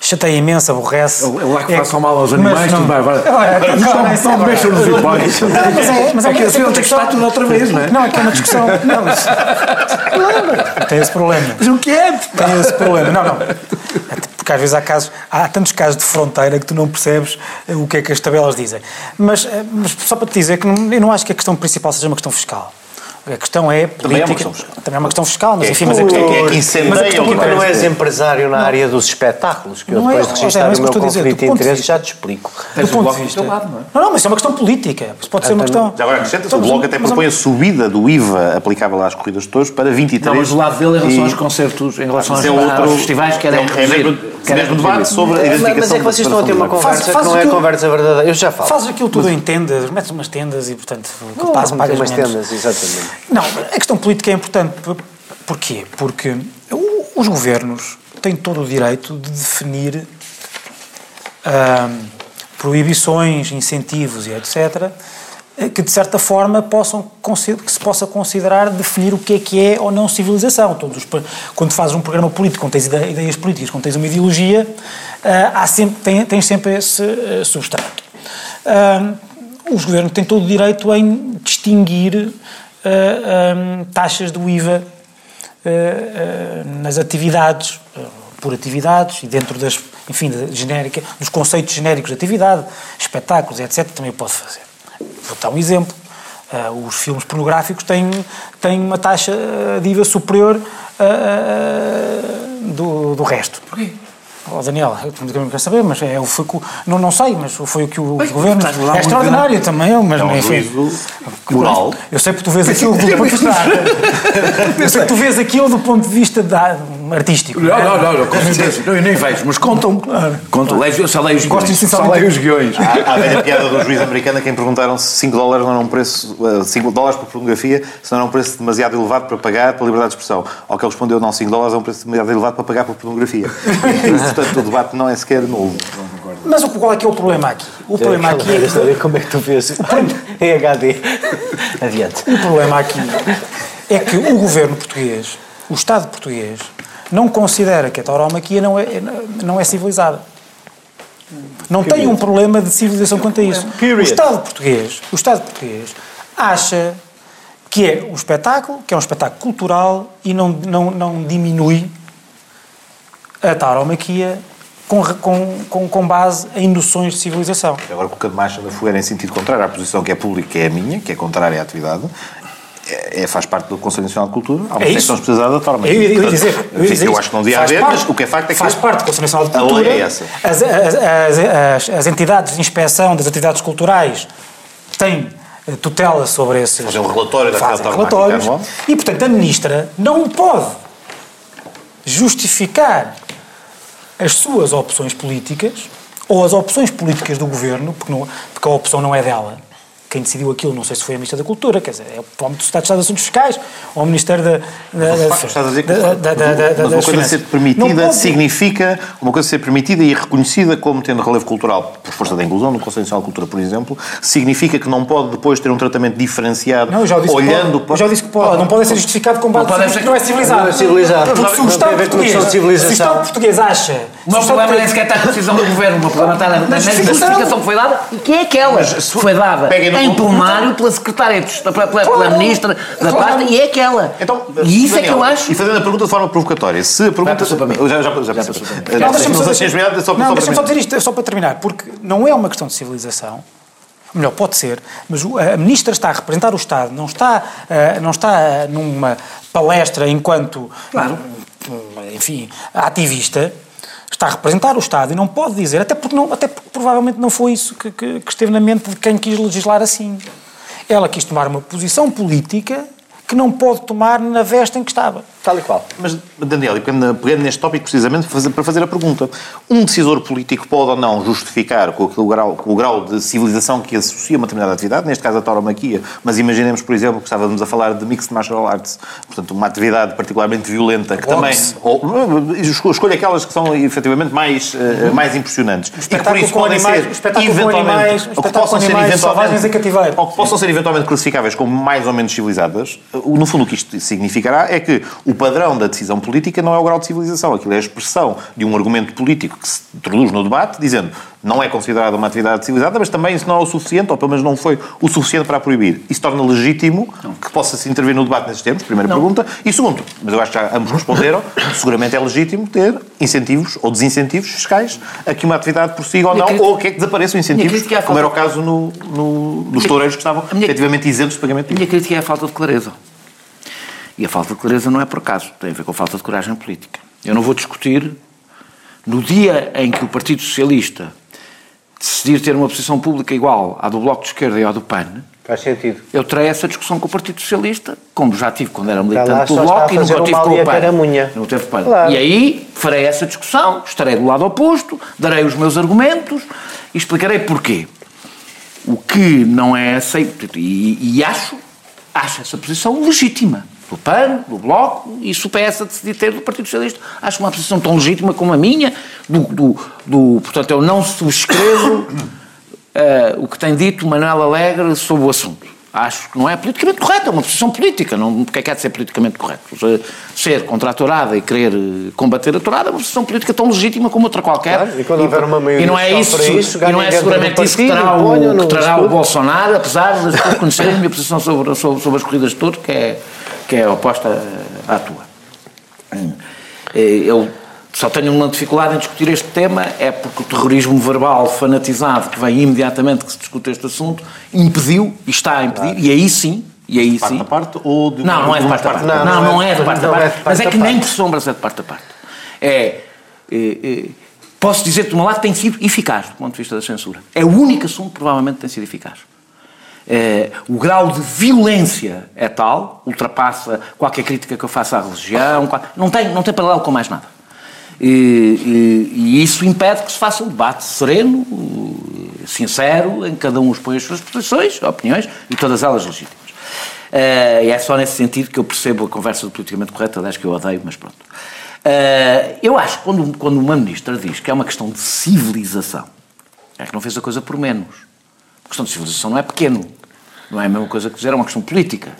chateia imenso, aborrece. É lá que É façam mal aos animais, não- tudo vai, vai. Olha, Não, não, isso não agora- mexam nos impostos. Mas é, É que assim tem que estar tudo outra vez, não é? Não, é que é uma discussão. Não, mas, tem esse problema. Mas o que é? Tem esse problema. Não, não. Porque às vezes há, casos, há tantos casos de fronteira que tu não percebes eh, o que é que as tabelas dizem. Mas, eh, mas só para te dizer que não, eu não acho que a questão principal seja uma questão fiscal. A questão é política. Também é uma questão fiscal. Também é uma questão fiscal, mas É enfim, que- mas a questão é que- é que incendeia mas o Porque que não és empresário na área dos espetáculos, que eu Não é, depois de José, registrar não é o meu que eu estou a dizer. conflito Do de de vista- já te explico. do Tens o ponto bloco de do vista. lado, não é? Não, não, mas isso é uma questão política. Isso pode ser uma Então, questão. Já agora acrescenta-se, o Estamos- Bloco até mas- propõe a subida do IVA aplicável às corridas de touros para 23%. Não, mas do lado dele, em relação E- aos concertos, em relação aos, é festivais, querem é, é reduzir. Mesmo, Querem debate sobre a Mas, identificação mas é que vocês estão a ter uma conversa Faz- faz que não é aquilo- conversa verdadeira. Eu já falo. Fazes aquilo tudo em tendas, metes umas tendas e, portanto, o que Não, passa tem umas menos. tendas, exatamente. Não, a questão política é importante. Por- Porquê? Porque os governos têm todo o direito de definir ahm, proibições, incentivos e etc., que de certa forma possam, que se possa considerar definir o que é que é ou não civilização. Todos quando fazes um programa político, quando tens ide- ideias políticas, quando tens uma ideologia, ah, há sempre, tens sempre esse eh, substrato. Ahm, os governos têm todo o direito em distinguir taxas do IVA nas atividades, por atividades e dentro das, enfim, da genérica, dos conceitos genéricos de atividade, espetáculos, etc., também o pode fazer. Vou dar um exemplo. Ah, os filmes pornográficos têm, têm uma taxa de IVA superior ah, do, do resto. Porquê? Oh, Daniel, eu também quero saber, mas é, foi, não, não sei, mas foi o que o governo. É extraordinário também, mas É um enfim. juízo moral. Eu sei porque tu vês aquilo do ponto de vista. Eu sei que tu vês aquilo do ponto de vista da, artístico. Não, não, não, não, com certeza. Não, eu nem vejo, mas contam. Contam. Leio- Eu só leio os Gosto guiões. Só essencialmente- leio os guiões. Há há a velha piada do juiz americano a quem perguntaram se 5 dólares não era um preço, eh, 5 dólares por pornografia, se não era um preço demasiado elevado para pagar pela liberdade de expressão. Ao que ele respondeu, não, 5 dólares é um preço demasiado elevado para pagar por pornografia. Portanto, o debate não é sequer novo. Mas o- qual é que é o problema aqui? O problema aqui é que, como é que tu vês em HD. Adiante. o problema aqui é que o governo português, o Estado português, não considera que a tauromaquia não é, não é civilizada. Não tem um problema de civilização quanto a isso. O Estado português, o Estado português acha que é um espetáculo, que é um espetáculo cultural e não, não, não diminui a tauromaquia com, com, com, base em noções de civilização. Agora, colocando marcha da fogueira em sentido contrário à posição que é pública, que é a minha, que é contrária à atividade, é, é- faz parte do Conselho Nacional de Cultura, há uma É secção especializada da forma. Eu, eu ia dizer, eu, dizer eu acho que não devia haver, parte- mas o que é facto é que Faz parte do Conselho Nacional de a Cultura. lei é essa. As, as, as, as- entidades de inspeção das atividades culturais têm eh, tutela sobre esses. Fazem um relatório da fazem relatórios. E, portanto, a ministra não pode justificar as suas opções políticas ou as opções políticas do governo, porque, não- porque a opção não é dela. Quem decidiu aquilo, não sei se foi a Ministra da Cultura, quer dizer, é provavelmente o Estado de Estado de Assuntos Fiscais ou o Ministério da. da, da, Estás a dizer que da- da- da- da- uma coisa Finanças. ser Não permitida pode- significa uma coisa ser permitida e reconhecida como tendo relevo cultural por força da inclusão no Conselho Nacional de Cultura, por exemplo, significa que não pode depois ter um tratamento diferenciado Não, eu já disse olhando pode. Eu já disse que pode. Não pode ser justificado com base Não pode em ser- não é civilizado. não é civilizado. Porque o Estado português, se o Estado português acha... O meu problema nem sequer está na decisão do governo, o meu problema está na, na, na justificação. justificação que foi dada, e que é aquela. Foi dada em plenário pela secretária, de pela, pela, pela Claro. ministra da pasta, e é aquela. Então, e isso é que eu acho. E fazendo a pergunta de forma provocatória, se a pergunta. passou para mim. Já, já, já, já, passou para mim. já, Não, deixa-me só, dizer isto, só para terminar, porque não é uma questão de civilização, melhor, pode ser, mas a Ministra está a representar o Estado, não está, eh, não está eh, numa palestra enquanto, Claro. eh, enfim, ativista, está a representar o Estado e não pode dizer, até porque, não, até porque provavelmente não foi isso que, que- que esteve na mente de quem quis legislar assim. Ela quis tomar uma posição política que não pode tomar na veste em que estava. Tal e qual. Mas, Daniel, pegando, neste tópico precisamente para fazer, a pergunta, um decisor político pode ou não justificar com, aquele grau, com o grau de civilização que associa uma determinada atividade, neste caso a tauromaquia, mas imaginemos, por exemplo, que estávamos a falar de Mixed Martial Arts, portanto, uma atividade particularmente violenta, que também... Ou, esco- escolha aquelas que são efetivamente mais, eh, mais impressionantes. E que por isso podem animais- ser eventualmente- ou que possam ser eventualmente- ou que possam ser eventualmente classificáveis como mais ou menos civilizadas, no fundo o que isto significará é que o padrão da decisão política não é o grau de civilização, aquilo é a expressão de um argumento político que se introduz no debate, dizendo não é considerada uma atividade civilizada, mas também isso não é o suficiente, ou pelo menos não foi o suficiente para a proibir. Isso torna legítimo que possa-se intervir no debate nesses termos, primeira pergunta. E segundo, mas eu acho que já ambos responderam, seguramente é legítimo ter incentivos ou desincentivos fiscais a que uma atividade prossiga ou não, crítica- ou que é que desapareçam incentivos, é como era o caso no, no, dos toureiros que estavam minha- efetivamente isentos de pagamento A minha crítica é a falta de clareza. E a falta de clareza não é por acaso, tem a ver com a falta de coragem política. Eu não vou discutir, no dia em que o Partido Socialista decidir ter uma posição pública igual à do Bloco de Esquerda e à do PAN, Faz sentido. eu terei essa discussão com o Partido Socialista, como já tive quando era militante do só está Bloco e nunca tive com o PAN. Não teve PAN. Claro. E aí farei essa discussão, estarei do lado oposto, darei os meus argumentos e explicarei porquê. O que não é aceito, e, e acho, acho essa posição legítima. Do PAN, do Bloco, e se o PS a decidir ter do Partido Socialista, acho uma posição tão legítima como a minha, do, do, do- portanto, eu não subscrevo eh, o que tem dito Manuel Alegre sobre o assunto. Acho que não é politicamente correto, é uma posição política. Não, porque é que há de ser politicamente correto? Se- Ser contra a tourada e querer eh, combater a tourada é uma posição política tão legítima como outra qualquer. Claro, e quando houver uma maioria e não é isso, isso, e não é seguramente isso que ponham o, que terá o. Bolsonaro, apesar das pessoas conhecerem a minha posição sobre, sobre, sobre as corridas de touro, que é, que é oposta à tua. Eu só tenho uma dificuldade em discutir este tema, é porque o terrorismo verbal fanatizado que vem imediatamente que se discute este assunto impediu, e está a impedir, e aí sim, e aí parte sim. a parte ou de Não, não é de parte a parte. Não, Não, não, é de parte a é parte. de Mas é que nem por sombras é de parte a parte. É, é, é, posso dizer que, de um lado, tem sido eficaz do ponto de vista da censura. É o único assunto que provavelmente tem sido eficaz. É, o grau de violência é tal, ultrapassa qualquer crítica que eu faça à religião, não tem, não tem paralelo com mais nada. E, e- e isso impede que se faça um debate sereno, sincero, em que cada um expõe as suas posições, opiniões, e todas elas legítimas. Eh, e é só nesse sentido que eu percebo a conversa do politicamente correta, aliás, que eu odeio, mas pronto. Eh, eu acho que quando, quando uma ministra diz que é uma questão de civilização, é que não fez a coisa por menos. Questão de civilização não é pequeno. Não é a mesma coisa que dizer, é uma questão política.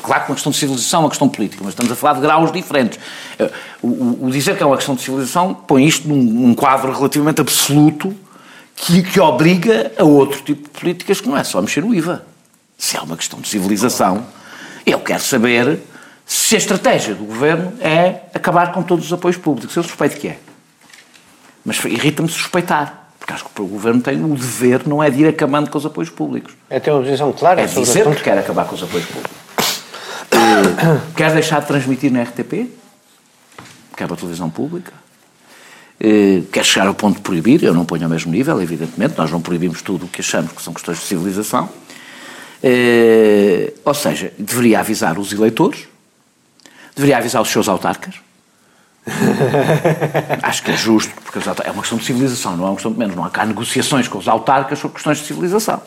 Claro que uma questão de civilização é uma questão política, mas estamos a falar de graus diferentes. Eh, O, o- o dizer que é uma questão de civilização põe isto num, num quadro relativamente absoluto que, que obriga a outro tipo de políticas que não é só mexer no IVA. Se é uma questão de civilização, eu quero saber se a estratégia do governo é acabar com todos os apoios públicos. Eu suspeito que é. Mas irrita-me suspeitar, porque acho que o governo tem o dever, não é de ir acabando com os apoios públicos. É ter uma posição clara É sobre dizer que quer acabar com os apoios públicos. Eh, quer deixar de transmitir na RTP, que é para a televisão pública. Eh, Quer chegar ao ponto de proibir, eu não ponho ao mesmo nível, evidentemente, nós não proibimos tudo o que achamos que são questões de civilização. Eh, Ou seja, deveria avisar os eleitores, deveria avisar os seus autarcas. Acho que é justo, porque é uma questão de civilização, não é uma questão de menos. Não há cá negociações com os autarcas sobre questões de civilização.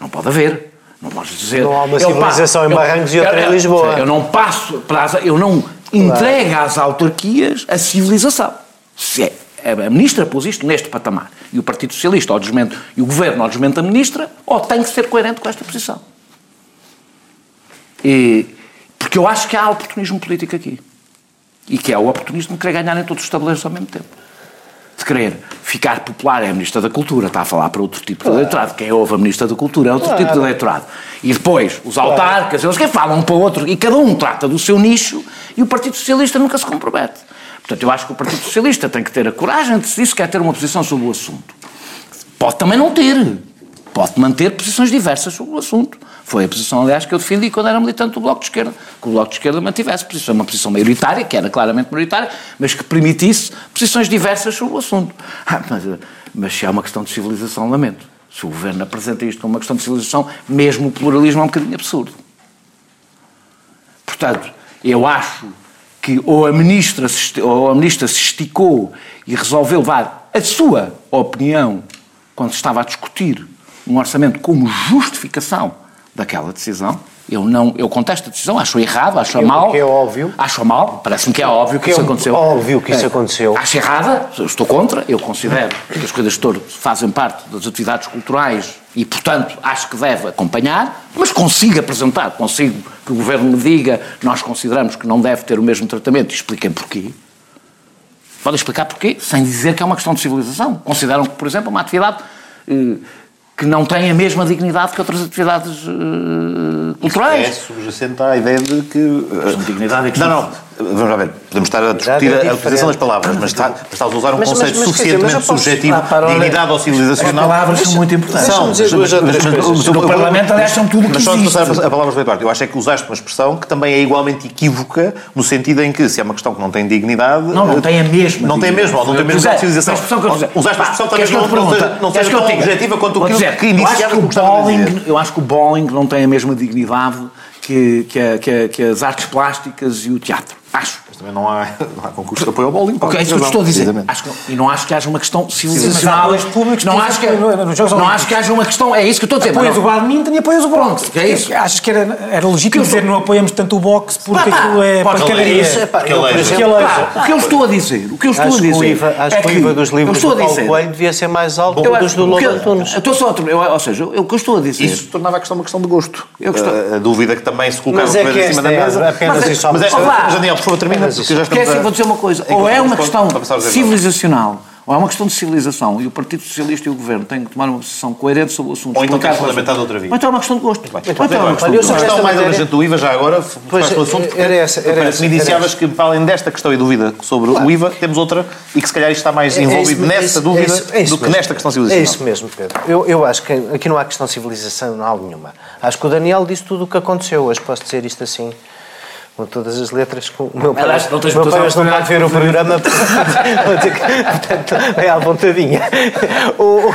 Não pode haver. Não podes dizer. Não há uma eu civilização em eu- Barrancos e outra eu- em Lisboa. Eu não passo para eu não entrego às autarquias a civilização. Se é, a ministra pôs isto neste patamar e o Partido Socialista desmento, e o governo ao desmento da ministra, ou tem que ser coerente com esta posição. E- porque eu acho que há oportunismo político aqui. E que é o oportunismo de querer ganhar em todos os tabuleiros ao mesmo tempo. De querer ficar popular é a Ministra da Cultura, está a falar para outro tipo de eleitorado. Quem ouve a Ministra da Cultura é outro tipo de eleitorado. E depois, os autarcas, eles que falam um para o outro, e cada um trata do seu nicho, e o Partido Socialista nunca se compromete. Portanto, eu acho que o Partido Socialista tem que ter a coragem de se quer ter uma posição sobre o assunto. Pode também não ter. Pode manter posições diversas sobre o assunto. Foi a posição, aliás, que eu defendi quando era militante do Bloco de Esquerda. Que o Bloco de Esquerda mantivesse posição, uma posição maioritária, que era claramente maioritária, mas que permitisse posições diversas sobre o assunto. Ah, mas, mas se é uma questão de civilização, lamento. Se o Governo apresenta isto como uma questão de civilização, mesmo o pluralismo é um bocadinho absurdo. Portanto, eu acho que ou a ministra se, ou a ministra se esticou e resolveu dar a sua opinião quando se estava a discutir um orçamento como justificação daquela decisão. Eu não, eu contesto a decisão, acho errado, acho Que é- mal. que é óbvio. Acho mal, parece-me que é óbvio que, Que é isso um- aconteceu. óbvio que isso É. aconteceu. Acho errada, eu estou contra, eu considero que as de touro fazem parte das atividades culturais e, portanto, acho que deve acompanhar, mas consigo apresentar, consigo que o Governo me diga, nós consideramos que não deve ter o mesmo tratamento expliquem porquê. Podem explicar porquê, sem dizer que é uma questão de civilização. Consideram que, por exemplo, uma atividade eh, que não tem a mesma dignidade que outras atividades eh, É culturais. subjacente à ideia de que. De dignidade e Não, questão não. Vamos lá ver. Podemos estar a discutir é a utilização das palavras, mas, está, mas estás a usar um Mas- mas- conceito mas, suficientemente mas posso- subjetivo, Ah, para, olha, dignidade ou As civilizacional. palavras são muito importantes. Coisas. No Parlamento, aliás, são tudo que Mas só de existe. passar a palavra do Eduardo, eu acho é que usaste uma expressão que também é igualmente equívoca, no sentido em que, se é uma questão que não tem dignidade. Não, não tem a mesma Não tem mesmo, ou não tem a mesma civilização. a expressão que eu dizer. Usaste uma expressão que eu não, seja, tão objetiva quanto aquilo dizer, que iniciava o o que a Eu acho que o bowling não tem a mesma dignidade que, que, que que as artes plásticas e o teatro. Acho. Também não há, não há concurso de apoio ao bowling. Ok, é isso que estou a dizer. Acho que- e não acho que haja uma questão Mas civilizacional. há apoios públicos não acho que, nos Jogos não acho que haja uma questão. É isso que eu estou a dizer. Apoias o badminton e apoias o boxe. Pronto, é isso. Achas que era, era legítimo dizer não apoiamos tanto o boxe porque aquilo é pancadaria? É- o que eu estou a dizer, o que eu estou acho a que dizer. o IVA, acho é que o IVA dos livros do Paulo Coelho devia ser mais alto que o dos do o que eu- Lobo Antunes. estou só eu- Ou seja, eu- o que eu estou a dizer. Isso tornava a questão uma questão de gosto. Eu A, dúvida que também se colocava é em cima da é mesa. apenas mas, e só- mas, Daniel, por favor, termina, já Porque estamos assim, a- vou dizer uma coisa, É ou é uma questão civilizacional, ou é uma questão de civilização, e o Partido Socialista e o Governo têm que tomar uma posição coerente sobre o assunto. Ou então quais- fundamentar outra via. Ou então é uma questão de gosto. Ou então é uma questão de gosto. questão Esta mais abrangente do IVA, já agora, faz o assunto. era essa, era iniciavas essa. que, para além desta questão e dúvida sobre o IVA, temos outra e que se calhar isto está mais É- é envolvido isso- é nessa dúvida é isso- é isso do que nesta questão É civilizacional. isso mesmo, Pedro. Eu, eu acho que aqui não há questão civilizacional nenhuma. Acho que o Daniel disse tudo o que aconteceu. Hoje posso dizer isto assim, com todas as letras. Com... O meu pai, Aliás, não tens meu pai não pode ver o programa, portanto, é à vontadinha. O,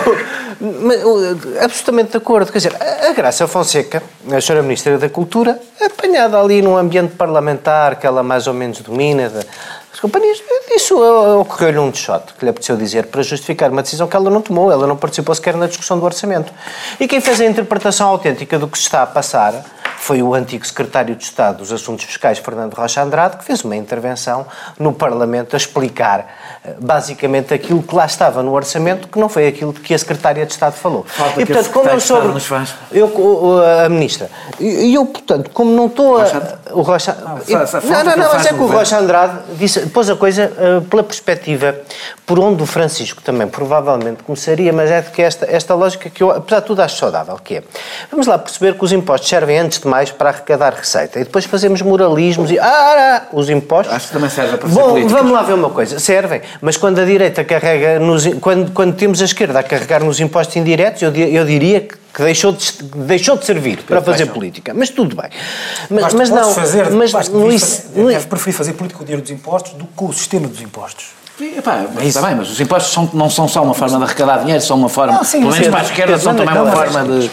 absolutamente de acordo. Quer dizer, a, Graça Fonseca, a senhora Ministra da Cultura, apanhada ali num ambiente parlamentar que ela mais ou menos domina, as companhias, isso uh, ocorreu-lhe um shot que lhe apeteceu dizer para justificar uma decisão que ela não tomou, ela não participou sequer na discussão do orçamento. E quem fez a interpretação autêntica do que se está a passar foi o antigo secretário de Estado dos Assuntos Fiscais, Fernando Rocha Andrade, que fez uma intervenção no Parlamento a explicar basicamente aquilo que lá estava no orçamento, que não foi aquilo que a secretária de Estado falou. Falta e portanto, como eu faz. eu, a ministra, e eu, portanto, como não estou a. O Rocha. fa- não, não, não, mas é que o. Rocha Andrade disse, pôs a coisa eh, pela perspectiva por onde o Francisco também provavelmente começaria, mas é de que esta, esta lógica que eu, apesar de tudo, acho saudável, que é, vamos lá perceber que os impostos servem antes de mais para arrecadar receita e depois fazemos moralismos e, ah, ah, os impostos... Acho que também serve para Bom, vamos lá ver uma coisa, servem, mas quando a direita carrega, nos, quando, quando temos a esquerda a carregar nos impostos indiretos, eu, eu diria que que deixou de, deixou de servir para fazer política. Mas tudo bem. Mas, mas podes não. fazer, mas no isso- fazer- no- deve preferir fazer política com o dinheiro dos impostos do que com o sistema dos impostos. Epá, mas está bem, mas os impostos são- não são só uma forma de arrecadar dinheiro, são uma forma, Não, sim, pelo menos para a esquerda, são também uma não, forma de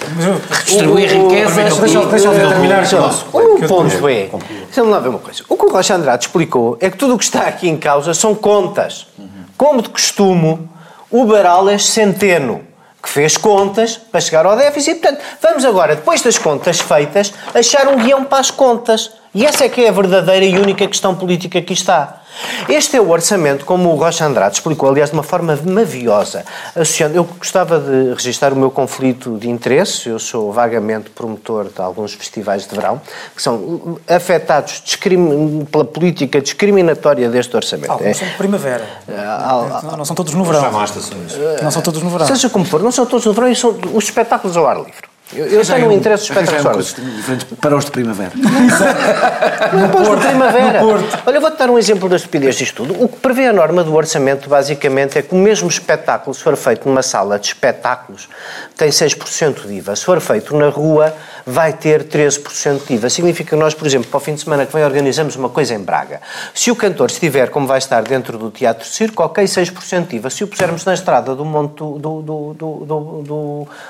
redistribuir riqueza. deixa- deixa- deixa eu terminar. O ponto é, vamos lá ver uma coisa. O que o Rocha Andrade explicou é que tudo o que está aqui em causa são contas. Como de costume, o Barales Centeno, que fez contas para chegar ao déficit. Portanto, vamos agora, depois das contas feitas, achar um guião para as contas. E essa é que é a verdadeira e única questão política que está. Este é o orçamento, como o Rocha Andrade explicou, aliás, de uma forma maviosa. Associando, eu gostava de registrar o meu conflito de interesse. Eu sou vagamente promotor de alguns festivais de verão que são afetados discrimi- pela política discriminatória deste orçamento. Alguns são de primavera. ah, Não, não são todos no verão. Já não há estações. Não são todos no verão. Seja como for, não são todos no verão e são os espetáculos ao ar livre. Eu, eu tenho um interesse dos espetáculos ao ar livre. diferentes para os de primavera. Não pôs de primavera. Olha, eu vou-te dar um exemplo da estupidez disto tudo. O que prevê a norma do orçamento, basicamente, é que o mesmo espetáculo, se for feito numa sala de espetáculos, tem 6% de IVA. Se for feito na rua, vai ter 13% de IVA. Significa que nós, por exemplo, para o fim de semana que vem, organizamos uma coisa em Braga. Se o cantor estiver, como vai estar dentro do Teatro Circo, ok, 6% de IVA. Se o pusermos na estrada do Monte do, do, do, do, do,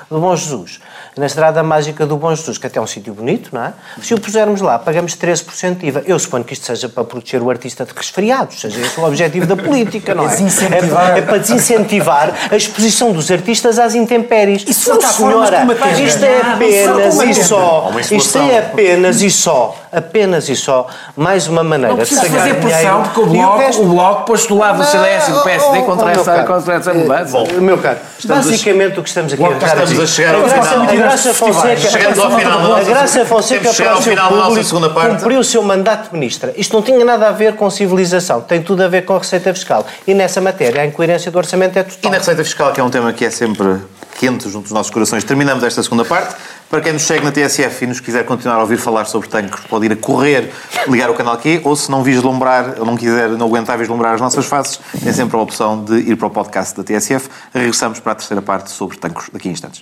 do- Bom Jesus, na estrada mágica do Bom Jesus, que até é um sítio bonito, não é? Se o pusermos lá, pagamos 13% de IVA. Eu suponho que isto seja para proteger o artista de resfriados, seja esse o objetivo da política, não é? Desincentivar. É, é para desincentivar a exposição dos artistas às intempéries. Isso não, senhora, isto é apenas, isto só, isto é apenas e só, apenas e só, mais uma maneira de sacar fazer pressão, dinheiro. porque o E Bloco, resto- o bloco pôs-se do lado do CDS e do PSD Oh, oh, contra, oh, essa, caro, contra essa mudança. Bom, meu caro, basicamente o que estamos aqui a estamos tentar a chegar ao final. a Graça Fonseca, Chegamos ao final da a nossa- Graça Fonseca para o seu público cumpriu o seu mandato de ministra. Isto não tinha nada a ver com civilização, tem tudo a ver com a receita fiscal. E nessa matéria a incoerência do orçamento é E total. na receita fiscal, que é um tema que é sempre quente junto dos nossos corações, terminamos esta segunda parte. Para quem nos segue na TSF e nos quiser continuar a ouvir falar sobre tanques, pode ir a correr, ligar o canal Q, ou se não vislumbrar, ou não quiser, não aguentar vislumbrar as nossas faces, tem sempre a opção de ir para o podcast da TSF. Regressamos para a terceira parte sobre tanques daqui a instantes.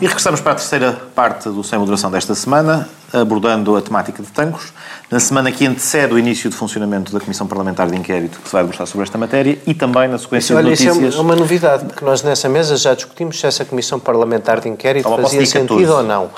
E regressamos para a terceira parte do Sem Moderação desta semana, abordando a temática de tanques. Na semana que antecede o início de funcionamento da Comissão Parlamentar de Inquérito, que se vai debruçar sobre esta matéria, e também na sequência Olha, de isso é notícias... uma novidade, porque nós nessa mesa já discutimos se essa comissão parlamentar de inquérito fazia dizer sentido 14. ou não.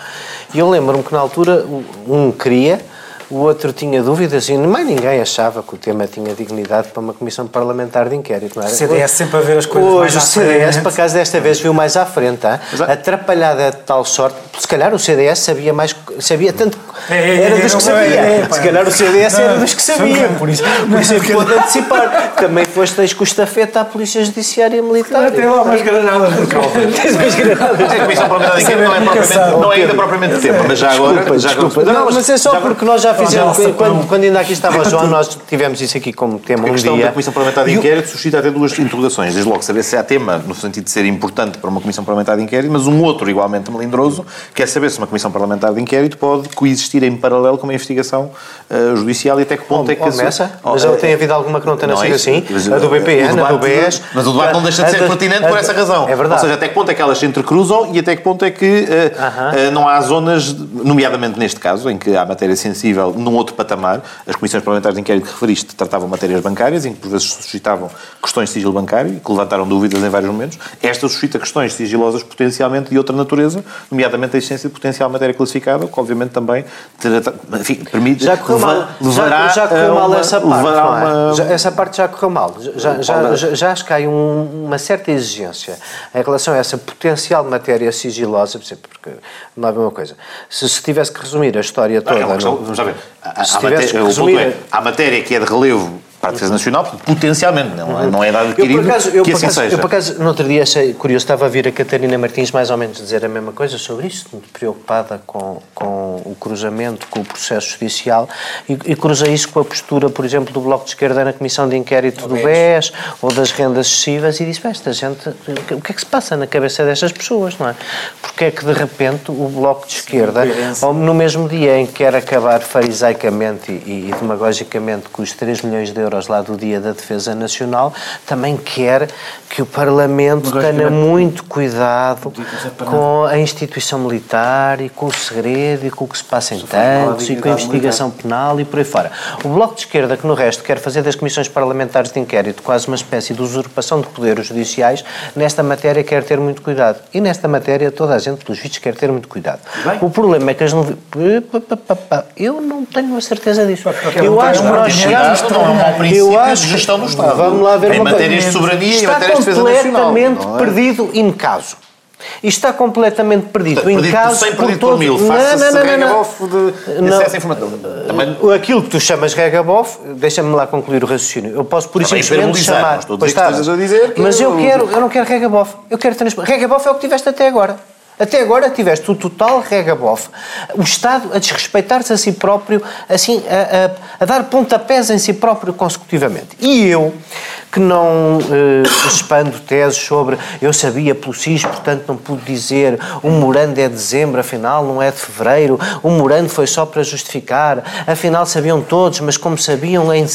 E eu lembro-me que na altura um queria, o outro tinha dúvidas e mais ninguém achava que o tema tinha dignidade para uma comissão parlamentar de inquérito, não era? O CDS sempre a ver as coisas Hoje mais o à CDS, frente. por acaso, desta vez viu mais à frente, atrapalhada de tal sorte, se calhar o CDS sabia mais, sabia tanto, É, é, era é, dos que sabia, é, é, se calhar o CDS era dos que sabia, não. por isso, por isso é que pôde antecipar. Também foste ex com estafeta à Polícia Judiciária Militar. Tem lá umas granadas no caldo. Tens umas granadas. A Comissão Parlamentar de Inquérito não é, propriamente, não é ainda propriamente tema, mas já agora... Desculpa, já desculpa. Não, mas é só porque nós já fizemos, quando, quando ainda aqui estava o João, nós tivemos isso aqui como tema A um questão dia. da Comissão Parlamentar de Inquérito suscita até duas interrogações. Desde logo, saber se há tema, no sentido de ser importante para uma Comissão Parlamentar de Inquérito, mas um outro, igualmente melindroso, que é saber se uma Comissão Parlamentar de Inquérito pode coexistir em paralelo com uma investigação eh, judicial e até que ponto é que... Começa, Oh, mas eh, tem havido alguma que não tenha é sido isso. assim? Mas, A do eh, BPN, o a do debate- BES. Mas o debate não deixa de ser pertinente por essa razão. É verdade. Ou seja, até que ponto é que elas se entrecruzam e até que ponto é que eh, eh, não há zonas, nomeadamente neste caso, em que há matéria sensível num outro patamar. As comissões parlamentares de inquérito que referiste tratavam matérias bancárias, em que por vezes suscitavam questões de sigilo bancário e que levantaram dúvidas em vários momentos. Esta suscita questões sigilosas potencialmente de outra natureza, nomeadamente a existência de potencial matéria classificada, que obviamente também enfim, permite, Já correu mal, levará já, já correu a mal uma- essa parte. é? uma- Já- essa parte já correu mal. Já, já, já, já acho que há um- uma certa exigência em relação a essa potencial matéria sigilosa, por exemplo, porque não é a mesma coisa. Se se tivesse que resumir a história toda. é uma questão, no- vamos lá ver. Matéria, o ponto resumir- é, há matéria que é de relevo para a defesa nacional, potencialmente, não é, não é dado Eu adquirido por, acaso, eu, que por assim acaso, seja. eu, por acaso, no outro dia achei curioso, estava a vir a Catarina Martins mais ou menos dizer a mesma coisa sobre isto, muito preocupada com, com o cruzamento, com o processo judicial, e, e cruzei isso com a postura, por exemplo, do Bloco de Esquerda na Comissão de Inquérito do BES, ou das rendas excessivas, e disse, "Bem, esta gente, o que é que se passa na cabeça destas pessoas, não é? Porque é que, de repente, o Bloco de Esquerda, ou no mesmo dia em que quer acabar farisaicamente e, e demagogicamente com os 3 milhões de euros lá do Dia da Defesa Nacional, também quer que o Parlamento tenha muito cuidado com a instituição militar e com o segredo e com o que se passa em tanques e com a investigação penal e por aí fora. O Bloco de Esquerda, que no resto quer fazer das comissões parlamentares de inquérito quase uma espécie de usurpação de poderes judiciais, nesta matéria quer ter muito cuidado. E nesta matéria toda a gente, pelos vistos, quer ter muito cuidado. O problema é que as novi- Eu não tenho a certeza disso. Eu acho que nós princípio Eu acho de gestão do Estado. Vamos lá ver Em uma coisa. matérias de soberania e em Está matérias de defesa nacional, completamente não é? perdido in caso. Está completamente perdido Portanto, em caso por 100, perdido por todos- mil. Faça-se regabof de Não. acesso à informação. Também- Aquilo que tu chamas regabof, deixa-me lá concluir o raciocínio. Eu posso por Está bem simplesmente chamar. Pois está. Mas eu quero, eu não quero regabof. Eu quero transparência. Regabof é o que tiveste até agora. Até agora tiveste o total regabof. O Estado a desrespeitar-se a si próprio, assim, a, a, a, dar pontapés em si próprio consecutivamente. E eu, que não eh, expando teses sobre eu sabia pelo SIS, portanto não pude dizer o morando é de dezembro, afinal não é de fevereiro, o morando foi só para justificar, afinal sabiam todos, mas como sabiam em,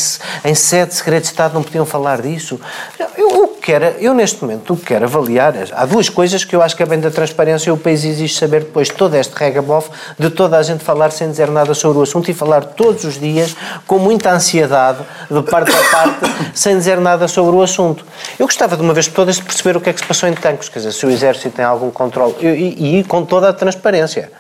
em sede de de Estado não podiam falar disso. Eu, eu, quero, eu neste momento o que quero avaliar, há duas coisas que eu acho que é bem da transparência o país exige saber depois de todo este regabof, de toda a gente falar sem dizer nada sobre o assunto e falar todos os dias com muita ansiedade, de parte a parte, sem dizer nada sobre o assunto. Eu gostava de uma vez por todas de perceber o que é que se passou em Tancos, quer dizer, se o Exército tem algum controle, e, e, e com toda a transparência.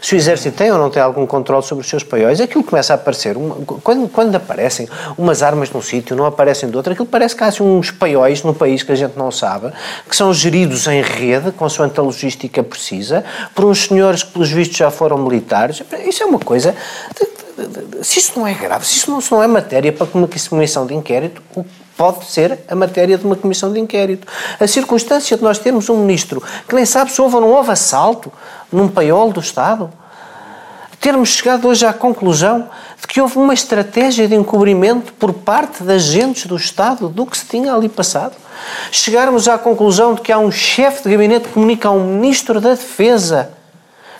Se o Exército tem ou não tem algum controle sobre os seus paióis, aquilo começa a aparecer. Uma, quando, quando aparecem umas armas num sítio, não aparecem de outro, aquilo parece que há assim, uns paióis no país que a gente não sabe, que são geridos em rede, consoante a logística precisa, por uns senhores que, pelos vistos, já foram militares. Isso é uma coisa. Se isso não é grave, se isso não, se não é matéria para uma comissão de inquérito, o pode ser a matéria de uma comissão de inquérito. A circunstância de nós termos um ministro que nem sabe se houve ou não houve assalto num paiol do Estado, termos chegado hoje à conclusão de que houve uma estratégia de encobrimento por parte de agentes do Estado do que se tinha ali passado. Chegarmos à conclusão de que há um chefe de gabinete que comunica a um ministro da Defesa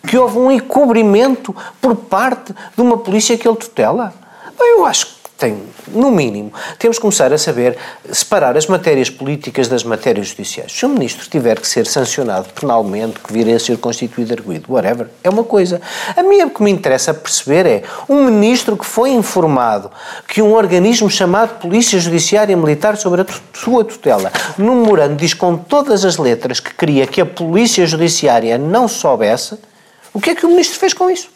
que houve um encobrimento por parte de uma polícia que ele tutela. Eu acho tem, no mínimo, temos que começar a saber separar as matérias políticas das matérias judiciais. Se o ministro tiver que ser sancionado penalmente, que vir a ser constituído arguído, whatever, é uma coisa. A mim o que me interessa perceber é um ministro que foi informado que um organismo chamado Polícia Judiciária Militar sobre a sua tutela, num memorando, diz com todas as letras que queria que a Polícia Judiciária não soubesse, o que é que o ministro fez com isso?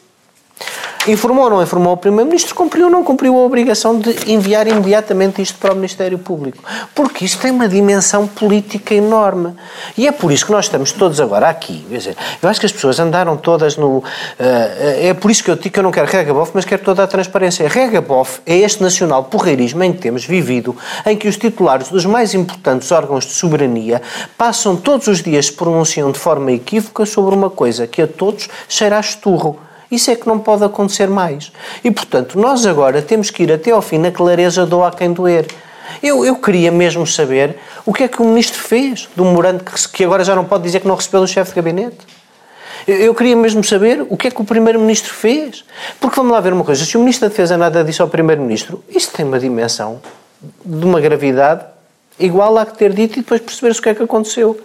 Informou ou não informou o Primeiro-Ministro, cumpriu ou não cumpriu a obrigação de enviar imediatamente isto para o Ministério Público. Porque isto tem uma dimensão política enorme. E é por isso que nós estamos todos agora aqui. Dizer, eu acho que as pessoas andaram todas no. Uh, é por isso que eu digo que eu não quero regabof, mas quero toda a transparência. Regabof é este nacional porreirismo em que temos vivido, em que os titulares dos mais importantes órgãos de soberania passam todos os dias se pronunciam de forma equívoca sobre uma coisa que a todos cheira a esturro. Isso é que não pode acontecer mais. E, portanto, nós agora temos que ir até ao fim na clareza do a quem doer. Eu, eu queria mesmo saber o que é que o ministro fez do memorando que, que agora já não pode dizer que não recebeu do chefe de gabinete. Eu, queria mesmo saber o que é que o primeiro-ministro fez. Porque vamos lá ver uma coisa: se o ministro da Defesa nada disse ao primeiro-ministro, isso tem uma dimensão de uma gravidade igual à que ter dito e depois perceber-se o que é que aconteceu.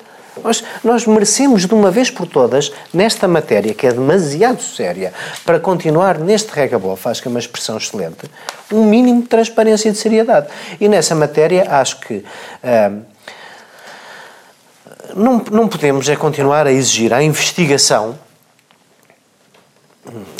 Nós, nós merecemos de uma vez por todas, nesta matéria que é demasiado séria, para continuar neste regabof, acho que é uma expressão excelente, um mínimo de transparência e de seriedade. E nessa matéria acho que. Uh, não, não podemos é continuar a exigir a investigação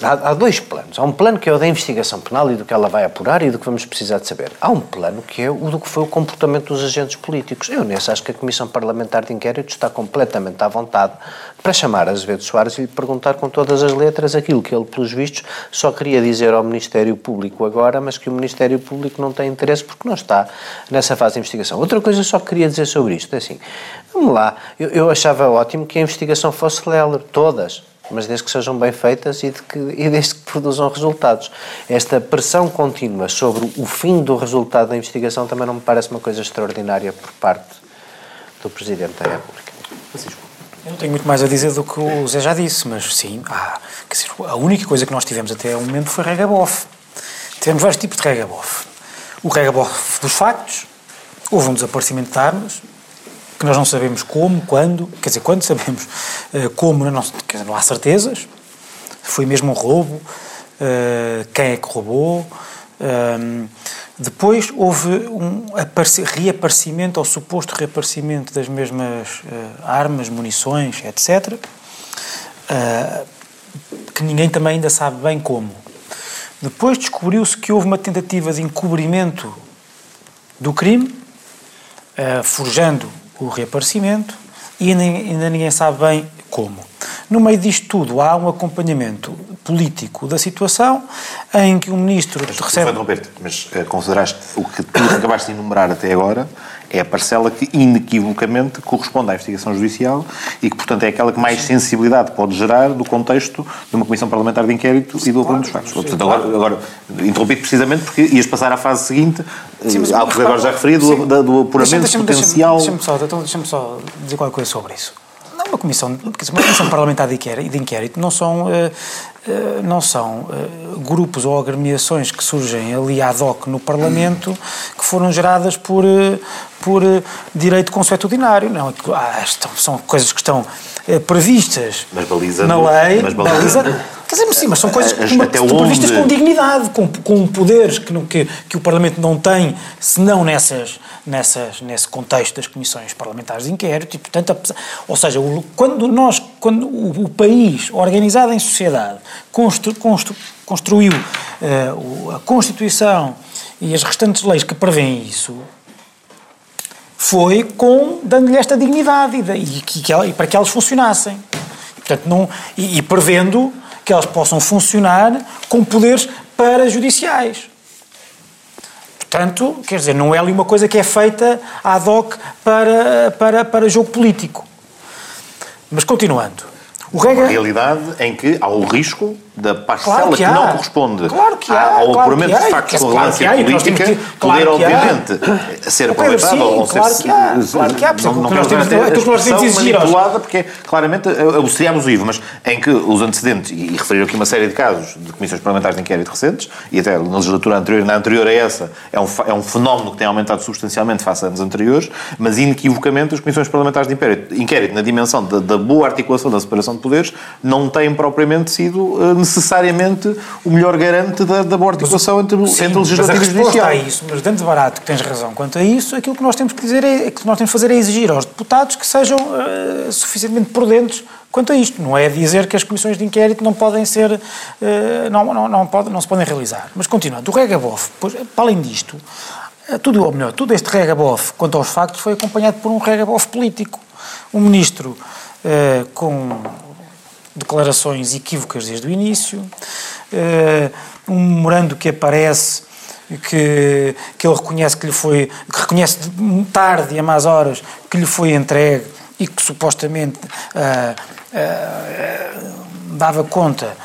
Há, há, dois planos. Há um plano que é o da investigação penal e do que ela vai apurar e do que vamos precisar de saber. Há um plano que é o do que foi o comportamento dos agentes políticos. Eu nesse acho que a Comissão Parlamentar de Inquérito está completamente à vontade para chamar Azevedo Soares e lhe perguntar com todas as letras aquilo que ele, pelos vistos, só queria dizer ao Ministério Público agora, mas que o Ministério Público não tem interesse porque não está nessa fase de investigação. Outra coisa só queria dizer sobre isto é assim, vamos lá, eu, eu achava ótimo que a investigação fosse célere, todas, mas desde que sejam bem feitas e, de que, e desde que produzam resultados. Esta pressão contínua sobre o fim do resultado da investigação também não me parece uma coisa extraordinária por parte do Presidente da República. Eu não tenho muito mais a dizer do que o Zé já disse, mas sim, ah, dizer, a única coisa que nós tivemos até o momento foi regabof. Tivemos vários tipos de regabof. O regabof dos factos, houve um desaparecimento de armas, que nós não sabemos como, quando, quer dizer, quando sabemos uh, como, não, dizer, não há certezas, foi mesmo um roubo, uh, quem é que roubou. Uh, depois houve um reaparecimento, ou suposto reaparecimento das mesmas armas, munições, etc., que ninguém também ainda sabe bem como. Depois descobriu-se que houve uma tentativa de encobrimento do crime, forjando o reaparecimento e ainda, ainda ninguém sabe bem como. No meio disto tudo, há um acompanhamento político da situação em que o ministro Mas, recebe. mas uh, consideraste o que tu acabaste de enumerar até agora é a parcela que inequivocamente corresponde à investigação judicial e que, portanto, é aquela que mais sensibilidade pode gerar do contexto de uma comissão parlamentar de inquérito e do apuramento dos factos. Portanto, agora, agora interrompi precisamente porque ias passar à fase seguinte, sim, mas, ao que agora já referi, do, do, do apuramento deixa potencial... Deixa-me só, então, deixa só dizer qualquer coisa sobre isso. Não, uma comissão, uma comissão parlamentar de inquérito não são, eh, eh, não são eh, grupos ou agremiações que surgem ali ad hoc no Parlamento que foram geradas por, por direito consuetudinário. Não, ah, são coisas que estão previstas na lei. Mas baliza, Quer dizer, sim, mas são coisas que estão previstas com dignidade, com, com poderes que, que, que o Parlamento não tem, senão nessas, nessas, nesse contexto das comissões parlamentares de inquérito. E, portanto, ou seja, quando nós, quando o, o país, organizado em sociedade, constru, constru, construiu uh, a Constituição e as restantes leis que prevêem isso, foi com dando-lhe esta dignidade e, e, que, e, para que elas funcionassem. Portanto, não, e, e prevendo que elas possam funcionar com poderes parajudiciais. Portanto, quer dizer, não é ali uma coisa que é feita ad hoc para, para, para jogo político. Mas continuando. O Rega... Uma realidade em que há o risco da parcela claro que, que, não corresponde claro que há, ao claro apuramento de factos com relevância política que, poder, obviamente, ser aproveitado ou ser... Claro que há, claro que há, não, não nós temos, aquilo que nós temos exigir manipulada porque é claramente seria abusivo, mas em que os antecedentes, e referiram aqui uma série de casos de comissões parlamentares de inquérito recentes, e até na legislatura anterior, na anterior a essa, é um, é um fenómeno que tem aumentado substancialmente face a anos anteriores, mas inequivocamente as comissões parlamentares de inquérito, inquérito na dimensão da, da boa articulação da separação de poderes, não têm propriamente sido necessariamente o melhor garante da, da boa articulação entre, Sim, entre o legislativo e o judicial. a isso, mas dentro de barato que tens razão quanto a isso, aquilo que nós temos que dizer é, é que nós temos que fazer é exigir aos deputados que sejam uh, suficientemente prudentes quanto a isto. Não é dizer que as comissões de inquérito não podem ser, uh, não, não, não, pode, não se podem realizar. Mas continuando, o regabof, pois, para além disto, eh, tudo, ou melhor, tudo este regabof quanto aos factos foi acompanhado por um regabof político. Um ministro uh, com declarações equívocas desde o início, uh, um memorando que aparece que, que ele reconhece que lhe foi, que reconhece tarde e a más horas que lhe foi entregue e que supostamente uh, uh, dava conta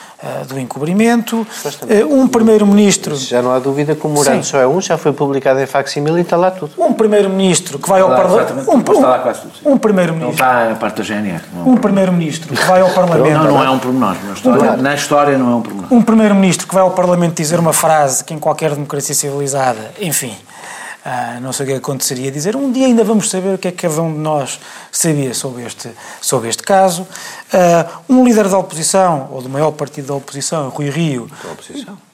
do encobrimento. Uh, um primeiro-ministro... Já não há dúvida que o memorando só é um, já foi publicado em facsimile e está lá tudo. Um primeiro-ministro que vai ao Parlamento... Um, um, um primeiro-ministro... Não está a parte da GNR. É um, um primeiro-ministro que vai ao Parlamento... Não, não é um pormenor. Na história, na história não é um pormenor. Um primeiro-ministro que vai ao Parlamento dizer uma frase que em qualquer democracia civilizada, enfim... Ah, não sei o que aconteceria dizer. Um dia ainda vamos saber o que é que cada um de nós sabia sobre este, sobre este caso. Ah, um líder da oposição, ou do maior partido da oposição, Rui Rio. Da oposição?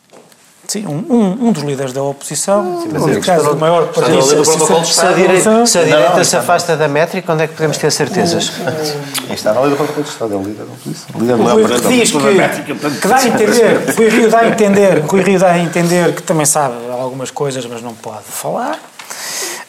Sim, um, um, um, dos líderes da oposição, Sim, no caso do maior partido da oposição. Se a direita, se, a direita se afasta da métrica, onde é que podemos ter certezas? Está na lei do protocolo de Estado, é o líder da oposição. O líder do maior partido diz que, que dá a entender, Rui Rio dá a entender, Rui Rio dá a entender que também sabe algumas coisas, mas não pode falar.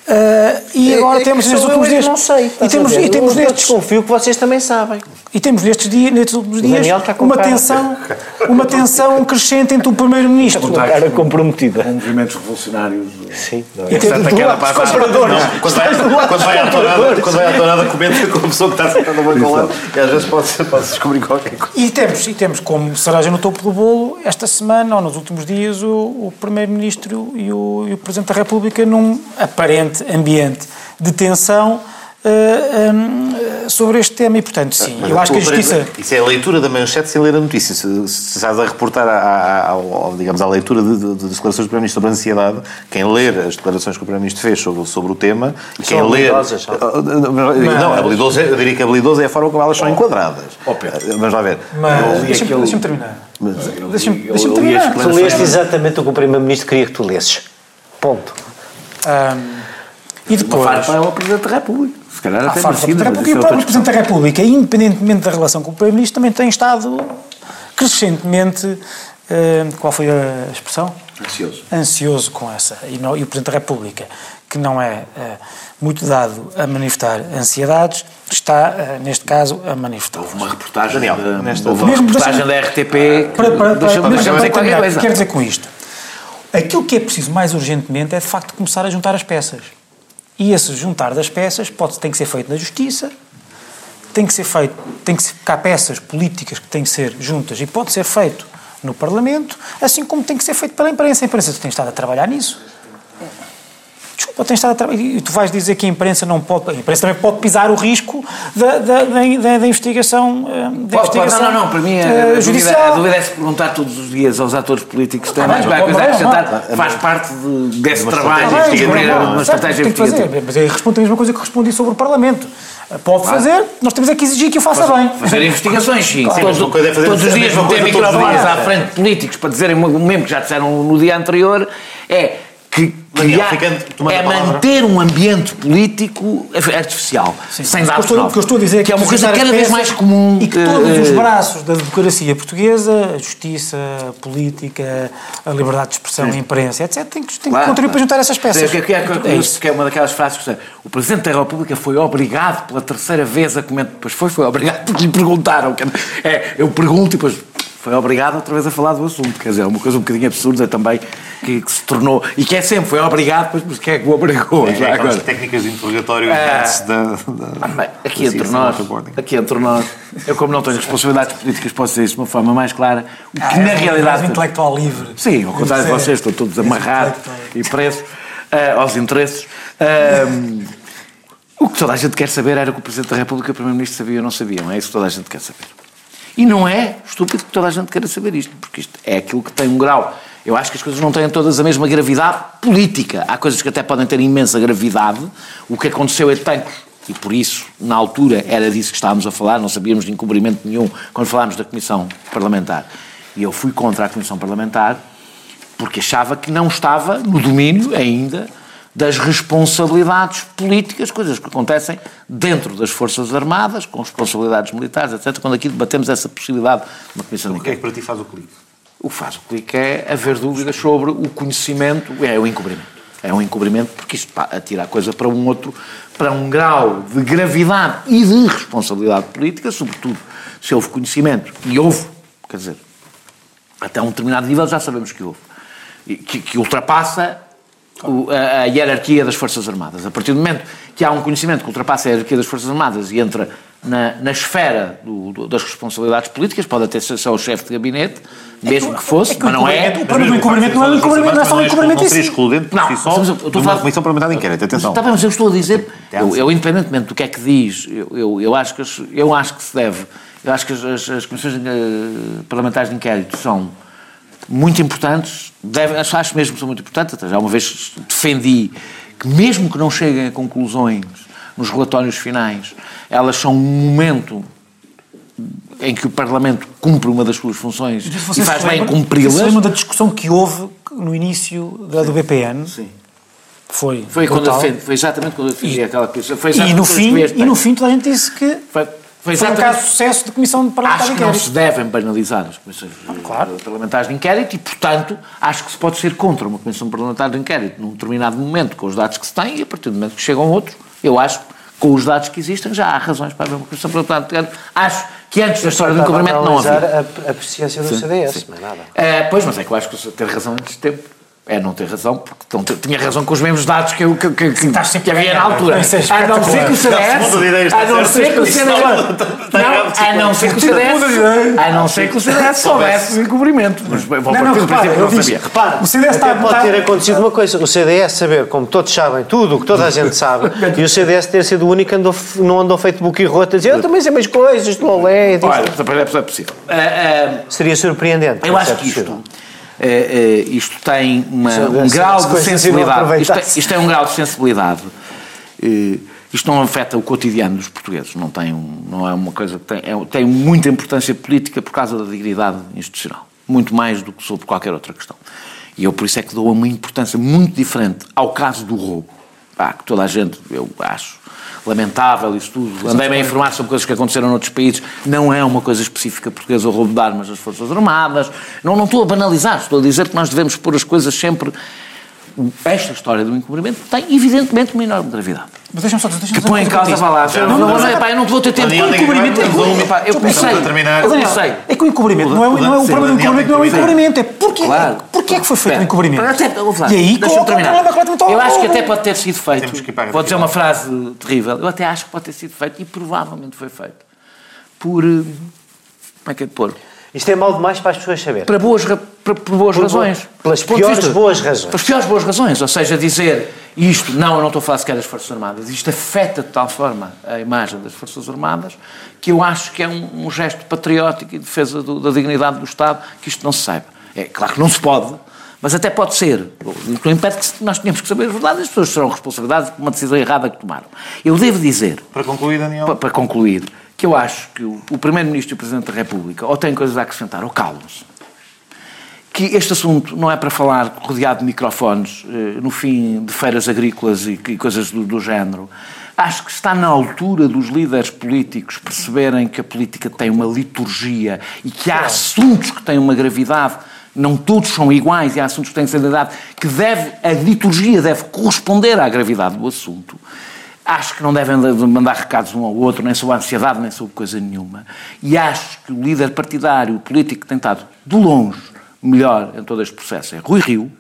Uh, e é, agora é temos nestes últimos dias. Não sei. E temos, e temos eu nestes. desconfio que vocês também sabem. E temos nestes, dias, nestes últimos dias uma tensão, uma tensão crescente entre o Primeiro-Ministro. Uma cara comprometida. Com movimentos revolucionários. Sim. E tem aquela parte. Quando vai à tornada, quando vai à tornada, comenta com a pessoa que está sentada no banco ao lado e às vezes pode-se pode descobrir qualquer coisa. E temos, e temos como cereja no topo do bolo, esta semana ou nos últimos dias, o, o Primeiro-Ministro e o, e o Presidente da República num aparente ambiente de tensão uh, eh, um, eh, sobre este tema e, portanto, sim, Mas, eu acho que a Justiça... Isso é a leitura da manchete sem ler a notícia. Se, se estás a reportar à, à, digamos, à leitura de, de, de declarações do Primeiro-Ministro sobre a ansiedade, quem ler as declarações que o Primeiro-Ministro fez sobre, sobre o tema... E quem são ler... Mas... Não, habilidoso, eu diria que habilidoso é a forma como elas são oh. enquadradas. Oh, Pedro. Mas lá ver. Mas deixa-me deixa terminar. Deixa-me deixa terminar. Tu leste exatamente o que o Primeiro-Ministro queria que tu lesses. Ponto. Um, e depois... Uma farpa é o Presidente da República. Se calhar até merecido, da República. E o próprio Presidente da República, independentemente da relação com o Primeiro-Ministro, também tem estado crescentemente... Uh, qual foi a expressão? Ansioso. Ansioso com essa. E, não, e o Presidente da República, que não é uh, muito dado a manifestar ansiedades, está, eh, neste caso, a manifestar. Houve uma reportagem, Daniel, da, nesta- houve uma Mesmo- reportagem da RTP. Para, para, para, para- para. Quero dizer com isto. Aquilo que é preciso mais urgentemente é, de facto, começar a juntar as peças. E esse juntar das peças pode, tem que ser feito na justiça, tem que ser feito, tem que há peças políticas que têm que ser juntas e pode ser feito no Parlamento, assim como tem que ser feito pela imprensa. A imprensa tem estado a trabalhar nisso. Desculpa, tem estado a trabalhar. E tu vais dizer que a imprensa não pode. A imprensa também pode pisar o risco da, da, da, da- da investigação. eh, Da Pode, pode. investigação Não, não, não. Para mim, a, eh, a, dúvida, judicial. a dúvida é se perguntar todos os dias aos atores políticos se têm Ah, mais bem, qualquer coisa bom, acrescentar. Faz parte de- desse Uma trabalho estratégia de é? uma estratégia investigativa. mas eu respondo a mesma coisa que respondi sobre o Parlamento. Pode fazer, nós temos é que exigir que o faça bem. Fazer investigações, sim. Claro. Todos, Sim, mas é fazer todos os dias todos os microfones à frente de políticos para dizerem o mesmo que já disseram no dia anterior é que Daniel, é manter um ambiente político artificial, sem O que eu dados estou- o que eu estou a dizer é que é uma coisa juntar as cada vez mais comum. E que todos eh, os braços da democracia portuguesa, a justiça, a política, a liberdade de expressão, a imprensa, etc., têm que, têm que Claro, contribuir claro. para juntar essas peças. É, que, que, é, que, É isso. que é uma daquelas frases que o Presidente da República foi obrigado pela terceira vez a comentar. Depois foi, foi obrigado porque lhe perguntaram. É, eu pergunto e depois foi obrigado outra vez a falar do assunto. Quer dizer, é uma coisa um bocadinho absurda também que, que se tornou. E que é sempre, foi obrigado, mas quem é que o obrigou? É, é aquelas agora? técnicas de interrogatório Ah. antes da, da- Ah, bem, aqui da entre nós, aqui entre nós, eu como não tenho responsabilidades políticas, posso dizer isso de uma forma mais clara, o que Ah, na um- realidade... és um intelectual livre. Sim, ao contrário de é- vocês, estão todos amarrados e presos eh, aos interesses. Ahm, o que toda a gente quer saber era o que o Presidente da República e o Primeiro-Ministro sabiam ou não sabiam. É isso que toda a gente quer saber. E não é estúpido que toda a gente queira saber isto, porque isto é aquilo que tem um grau. Eu acho que as coisas não têm todas a mesma gravidade política. Há coisas que até podem ter imensa gravidade. O que aconteceu é Tancos, e por isso, na altura, era disso que estávamos a falar, não sabíamos de encobrimento nenhum quando falámos da Comissão Parlamentar. E eu fui contra a Comissão Parlamentar porque achava que não estava no domínio ainda das responsabilidades políticas, coisas que acontecem dentro das Forças Armadas, com responsabilidades militares, etc., quando aqui debatemos essa possibilidade de uma comissão de O que é que para ti faz o clique? O que faz o clique é haver dúvidas sobre o conhecimento, é o encobrimento. É um encobrimento porque isto atira a coisa para um outro, para um grau de gravidade e de responsabilidade política, sobretudo se houve conhecimento, e houve, quer dizer, até um determinado nível já sabemos que houve, que, que ultrapassa o- a, a hierarquia das Forças Armadas. A partir do momento que há um conhecimento que ultrapassa a hierarquia das Forças Armadas e entra na, na esfera do- do- das responsabilidades políticas, pode até ser só o chefe de gabinete, mesmo que fosse, que mas não é. o problema do encobrimento não é o encobrimento, não é só o encobrimento Não em seria si. excludente por Não, si só mas eu- eu estou de a uma comissão parlamentar de inquérito. Atenção. Está bem, mas eu estou a dizer, eu, eu, independentemente do que é que diz, eu, eu, eu acho, que, eu acho que se deve, eu acho que as, as- as comissões eh, parlamentares de inquérito são muito importantes, devem, acho, mesmo que são muito importantes, até já uma vez defendi que mesmo que não cheguem a conclusões nos relatórios finais, elas são um momento em que o Parlamento cumpre uma das suas funções e faz bem cumpri-las. Lembram da discussão que houve no início da, do BPN? Sim. Foi. Foi, quando defendi, foi exatamente quando eu defendi aquela coisa. Foi E no, fim, e no fim toda a gente disse que Foi, foi foi um caso de sucesso de comissão de parlamentar Acho de que não inquérito. se devem banalizar as comissões claro. parlamentares de inquérito e, portanto, acho que se pode ser contra uma comissão parlamentar de inquérito num determinado momento, com os dados que se têm, e a partir do momento que chegam outros, eu acho, com os dados que existem, já há razões para haver uma comissão parlamentar de inquérito. Acho que antes da história do encobrimento não havia. a, a presidência do Sim, CDS, sim. não é nada. É, pois, mas é que eu acho que ter razão antes de tempo. É não ter razão, porque não tinha razão com os mesmos dados que, eu, que, que, que, Estás sempre que havia na a ganhar, altura. é A não ser que o CDS. A não ser que o CDS. a não ser que o CDS. A não ser que o CDS soubesse do encobrimento. Mas vou Não, não, partir do repara, princípio que eu não sabia. repara, o CDS está, pode ter acontecido uma coisa, o CDS saber, como todos sabem, tudo o que toda a gente sabe, e o CDS ter sido o único que não andou feito boca e rota, a dizer, eu também sei mais coisas, do Olé, disto." Olha, é possível. Ah, ah, seria surpreendente. Eu acho é que isto, eh, isto tem uma- um grau de sensibilidade. Isto, isto um grau de sensibilidade. eh, isto não afeta o cotidiano dos portugueses. Não, tem um- não é uma coisa que tem, é- tem muita importância política por causa da dignidade institucional. Muito mais do que sobre qualquer outra questão. E eu por isso é que dou uma importância muito diferente ao caso do roubo. Pá, que toda a gente, eu acho, lamentável isso tudo. Andei-me a informar sobre coisas que aconteceram noutros países. Não é uma coisa específica portuguesa o roubo de armas das Forças Armadas. Não, não estou a banalizar, estou a dizer que nós devemos pôr as coisas sempre esta história do encobrimento tem, evidentemente, uma enorme gravidade. Mas deixa-me só dizer Que põe em causa, vá lá. Não, não- não, eu não vou ter tempo. O encobrimento é Eu comecei. Eu sei. É que o encobrimento não é, é o Sim, problema do encobrimento, não é o encobrimento, é porque, Claro. porque é que foi feito o encobrimento. E aí deixa-me terminar. Eu acho que até pode ter sido feito. Vou dizer uma frase terrível. Eu até acho que pode ter sido feito e provavelmente foi feito por. eh, Como é que é de pôr? Isto é mal demais para as pessoas saberem. Para boas, ra- para, por boas Por razões. pelas piores vista- boas razões. Pelas piores boas razões. Ou seja, dizer isto, não, eu não estou a falar sequer das Forças Armadas, isto afeta de tal forma a imagem das Forças Armadas que eu acho que é um, um gesto patriótico e defesa do- da dignidade do Estado que isto não se saiba. É claro que não se pode, mas até pode ser. O que não impede que nós tenhamos que saber a verdade as pessoas serão responsabilidades por uma decisão errada que tomaram. Eu devo dizer Para concluir, Daniel. pa- para concluir, que eu acho que o, o Primeiro-Ministro e o Presidente da República ou têm coisas a acrescentar ou calam-se. Que este assunto não é para falar rodeado de microfones eh, no fim de feiras agrícolas e, e coisas do, do género. Acho que está na altura dos líderes políticos perceberem que a política tem uma liturgia e que há assuntos que têm uma gravidade, não todos são iguais, e há assuntos que têm seriedade, que deve, a liturgia deve corresponder à gravidade do assunto. Acho que não devem de- de mandar recados um ao outro, nem sobre a ansiedade, nem sobre coisa nenhuma. E acho que o líder partidário, o político que tem estado de longe melhor em todo este processo é Rui Rio,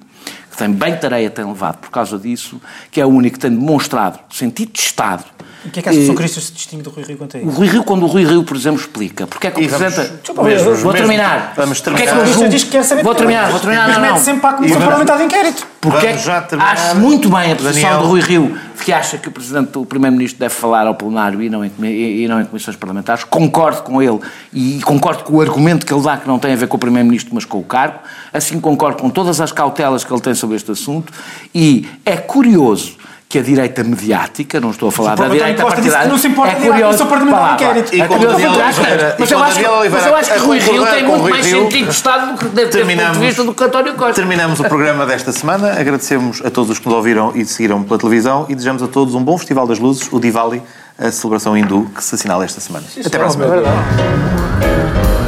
que tem bem tareia tem levado por causa disso, que é o único que tem demonstrado sentido de Estado. O que é que a Associação Eh, Cristo se distingue do Rui Rio quanto a o isso? Rui Rio, quando o Rui Rio, por exemplo, explica porque é que o vamos- Presidente... Vou mesmo- terminar. vamos Porque é que terminar. julgo- diz que quer saber Vou terminar, vou terminar, Mas não, mete não. sempre para a Comissão Parlamentar de Inquérito. Porque é que terminar. acho muito bem a posição Daniel. do Rui Rio, que acha que o Presidente, o Primeiro-Ministro deve falar ao plenário e não, em, e não em comissões parlamentares. Concordo com ele e concordo com o argumento que ele dá, que não tem a ver com o Primeiro-Ministro, mas com o cargo. Assim concordo com todas as cautelas que ele tem sobre este assunto. E é curioso que a direita mediática, não estou a falar da direita partidária, não se importa é curioso, vá. Inquérito. E É curioso, Oliveira- mas eu acho mas eu acho que a Rui Rio tem muito mais sentido de Estado do que deve ter do ponto de vista do que António Costa. Terminamos o programa desta semana. Agradecemos a todos os que nos ouviram e seguiram pela televisão e desejamos a todos um bom Festival das Luzes, o Diwali, a celebração hindu que se assinala esta semana. Até a. É verdade.